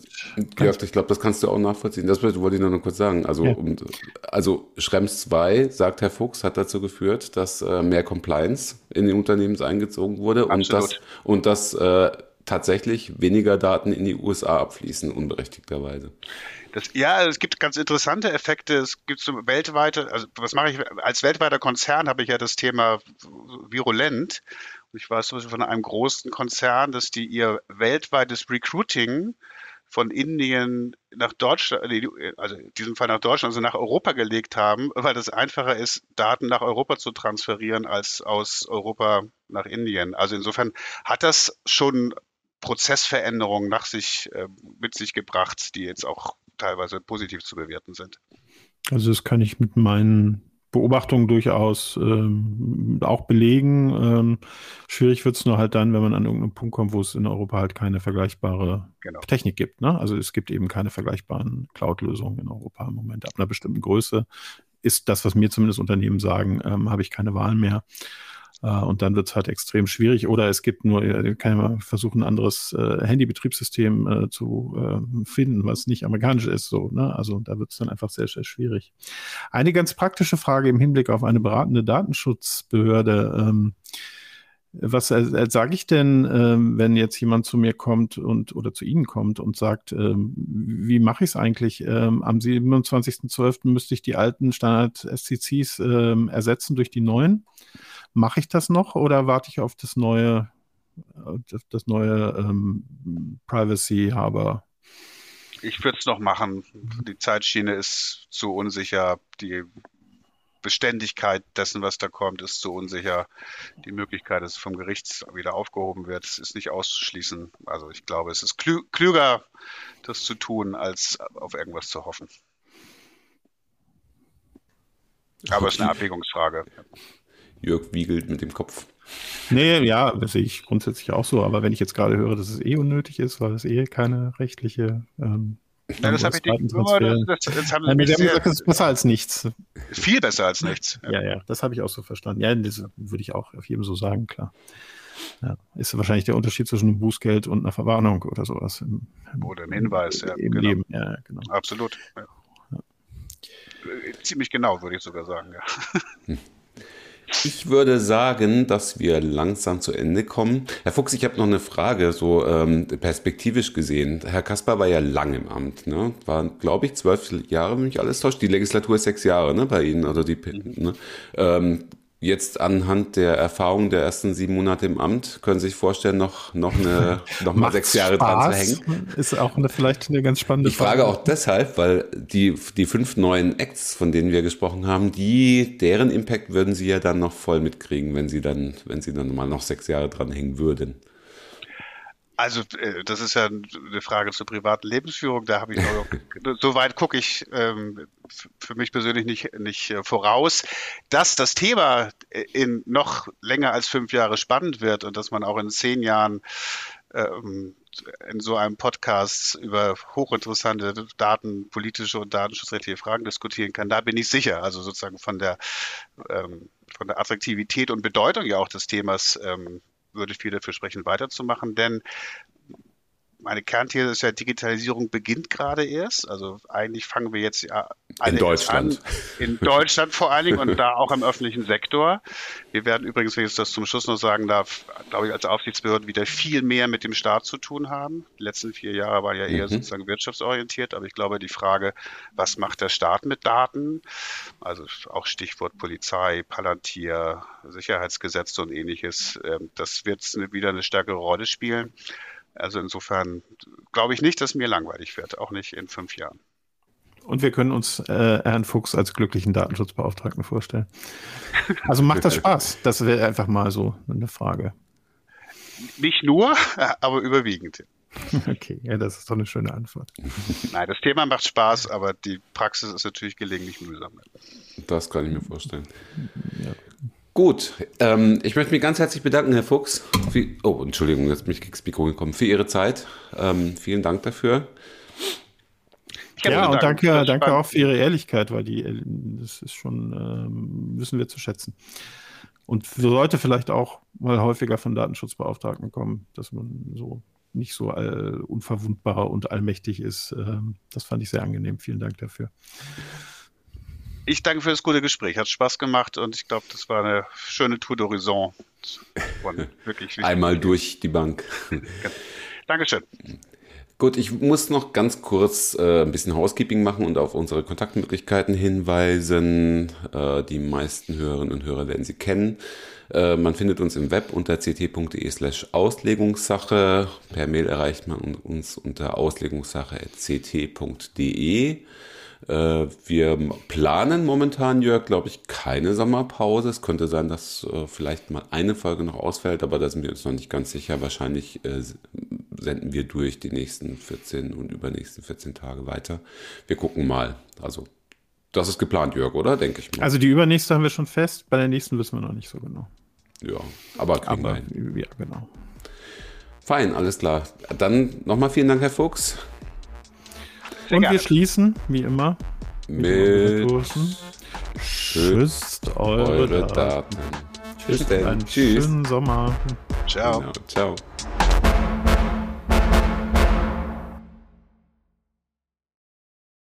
Jörg, ich glaube, das kannst du auch nachvollziehen. Das wollte ich nur noch kurz sagen. Also, ja. um, also Schrems 2, sagt Herr Fuchs, hat dazu geführt, dass äh, mehr Compliance in den Unternehmen eingezogen wurde Absolut. und dass, und dass äh, tatsächlich weniger Daten in die USA abfließen, unberechtigterweise. Das, ja, es gibt ganz interessante Effekte. Es gibt so weltweite, also was mache ich als weltweiter Konzern habe ich ja das Thema virulent. Ich weiß zum Beispiel von einem großen Konzern, dass die ihr weltweites Recruiting von Indien nach Deutschland, also in diesem Fall nach Deutschland, also nach Europa gelegt haben, weil das einfacher ist, Daten nach Europa zu transferieren als aus Europa nach Indien. Also insofern hat das schon Prozessveränderungen nach sich, äh, mit sich gebracht, die jetzt auch teilweise positiv zu bewerten sind. Also das kann ich mit meinen Beobachtungen durchaus ähm, auch belegen. Ähm, schwierig wird es nur halt dann, wenn man an irgendeinen Punkt kommt, wo es in Europa halt keine vergleichbare genau. Technik gibt. Ne? Also es gibt eben keine vergleichbaren Cloud-Lösungen in Europa im Moment. Ab einer bestimmten Größe ist das, was mir zumindest Unternehmen sagen, ähm, habe ich keine Wahl mehr. Äh, und dann wird es halt extrem schwierig. Oder es gibt nur, äh, kann man versuchen, ein anderes äh, Handybetriebssystem äh, zu äh, finden, was nicht amerikanisch ist. So, ne? Also da wird es dann einfach sehr, sehr schwierig. Eine ganz praktische Frage im Hinblick auf eine beratende Datenschutzbehörde. Ähm, was äh, sage ich denn, ähm, wenn jetzt jemand zu mir kommt und oder zu Ihnen kommt und sagt, ähm, wie mache ich es eigentlich? Ähm, am 27.12. müsste ich die alten Standard-SCCs ähm, ersetzen durch die neuen. Mache ich das noch oder warte ich auf das neue, das, das neue ähm, Privacy Harbor? Ich würde es noch machen. Die Zeitschiene ist zu unsicher. Die Beständigkeit dessen, was da kommt, ist zu unsicher. Die Möglichkeit, dass es vom Gericht wieder aufgehoben wird, ist nicht auszuschließen. Also ich glaube, es ist klü klüger, das zu tun, als auf irgendwas zu hoffen. Aber es ist eine Abwägungsfrage. Jörg wiegelt mit dem Kopf. Nee, ja, das sehe ich grundsätzlich auch so. Aber wenn ich jetzt gerade höre, dass es eh unnötig ist, weil es eh keine rechtliche. Ähm, ja, das habe ich nicht das, das, das haben ja, sehr, gesagt, das ist besser als nichts. Viel besser als nichts. Ja, ja, ja das habe ich auch so verstanden. Ja, das würde ich auch auf jedem so sagen, klar. Ja, ist wahrscheinlich der Unterschied zwischen einem Bußgeld und einer Verwarnung oder sowas. Im, im, oder ein Hinweis, ja. Im genau. Leben, ja, genau. Absolut. Ja. Ja. Ziemlich genau, würde ich sogar sagen, ja. Hm. Ich würde sagen, dass wir langsam zu Ende kommen. Herr Fuchs, ich habe noch eine Frage, so ähm, perspektivisch gesehen. Herr Kaspar war ja lang im Amt, ne? War, glaube ich, zwölf Jahre, wenn mich alles täuscht. Die Legislatur ist sechs Jahre, ne, bei Ihnen, oder die, ne? Ähm, Jetzt anhand der Erfahrung der ersten sieben Monate im Amt, können Sie sich vorstellen, noch, noch, eine, noch mal sechs Jahre Spaß. dran zu hängen? Ist auch eine, vielleicht eine ganz spannende ich Frage. Ich frage auch deshalb, weil die, die fünf neuen Acts, von denen wir gesprochen haben, die, deren Impact würden Sie ja dann noch voll mitkriegen, wenn Sie dann, wenn Sie dann mal noch sechs Jahre dran hängen würden. Also äh, das ist ja eine Frage zur privaten Lebensführung. Da habe ich noch, so weit gucke ich ähm, für mich persönlich nicht, nicht äh, voraus, dass das Thema in noch länger als fünf Jahre spannend wird und dass man auch in zehn Jahren ähm, in so einem Podcast über hochinteressante Daten, politische und datenschutzrechtliche Fragen diskutieren kann. Da bin ich sicher. Also sozusagen von der ähm, von der Attraktivität und Bedeutung ja auch des Themas ähm, würde viel dafür sprechen, weiterzumachen, denn meine Kernthese ist ja, Digitalisierung beginnt gerade erst. Also eigentlich fangen wir jetzt ja in Deutschland. An, in Deutschland vor allen Dingen und da auch im öffentlichen Sektor. Wir werden übrigens, wenn ich das zum Schluss noch sagen darf, glaube ich, als Aufsichtsbehörde wieder viel mehr mit dem Staat zu tun haben. Die letzten vier Jahre waren ja eher mhm. sozusagen wirtschaftsorientiert, aber ich glaube, die Frage, was macht der Staat mit Daten? Also auch Stichwort Polizei, Palantir, Sicherheitsgesetze und ähnliches, ähm, das wird wieder eine stärkere Rolle spielen. Also insofern glaube ich nicht, dass mir langweilig wird, auch nicht in fünf Jahren. Und wir können uns äh, Herrn Fuchs als glücklichen Datenschutzbeauftragten vorstellen. Also macht das Spaß? Das wäre einfach mal so eine Frage. Nicht nur, aber überwiegend. Okay, ja, das ist doch eine schöne Antwort. Nein, das Thema macht Spaß, aber die Praxis ist natürlich gelegentlich mühsam. Das kann ich mir vorstellen. Ja. Gut, ähm, ich möchte mich ganz herzlich bedanken, Herr Fuchs. Für, oh, Entschuldigung, jetzt bin ich gegen Mikro gekommen. Für Ihre Zeit. Ähm, vielen Dank dafür. Ja, und danke, danke auch für Ihre Ehrlichkeit, weil die, das ist schon, ähm, wissen wir zu schätzen. Und sollte vielleicht auch mal häufiger von Datenschutzbeauftragten kommen, dass man so nicht so all, unverwundbar und allmächtig ist. Ähm, das fand ich sehr angenehm. Vielen Dank dafür. Ich danke für das gute Gespräch. Hat Spaß gemacht und ich glaube, das war eine schöne Tour d'Horizon. Einmal durch die Bank. Dankeschön. Gut, ich muss noch ganz kurz äh, ein bisschen Housekeeping machen und auf unsere Kontaktmöglichkeiten hinweisen. Äh, die meisten Hörerinnen und Hörer werden sie kennen. Äh, man findet uns im Web unter ct.de slash Auslegungssache. Per Mail erreicht man uns unter auslegungssache.ct.de. Äh, wir planen momentan, Jörg, glaube ich, keine Sommerpause. Es könnte sein, dass äh, vielleicht mal eine Folge noch ausfällt, aber da sind wir uns noch nicht ganz sicher. Wahrscheinlich äh, senden wir durch die nächsten 14 und übernächsten 14 Tage weiter. Wir gucken mal. Also, das ist geplant, Jörg, oder? Denke ich mal. Also, die übernächste haben wir schon fest. Bei der nächsten wissen wir noch nicht so genau. Ja, aber kriegen aber, wir hin. Ja, genau. Fein, alles klar. Dann nochmal vielen Dank, Herr Fuchs. Und wir schließen, wie immer, mit, mit Schüsst eure, eure Daten. Daten. Tschüss. Einen Tschüss. schönen Sommer. Ciao. Genau, ciao.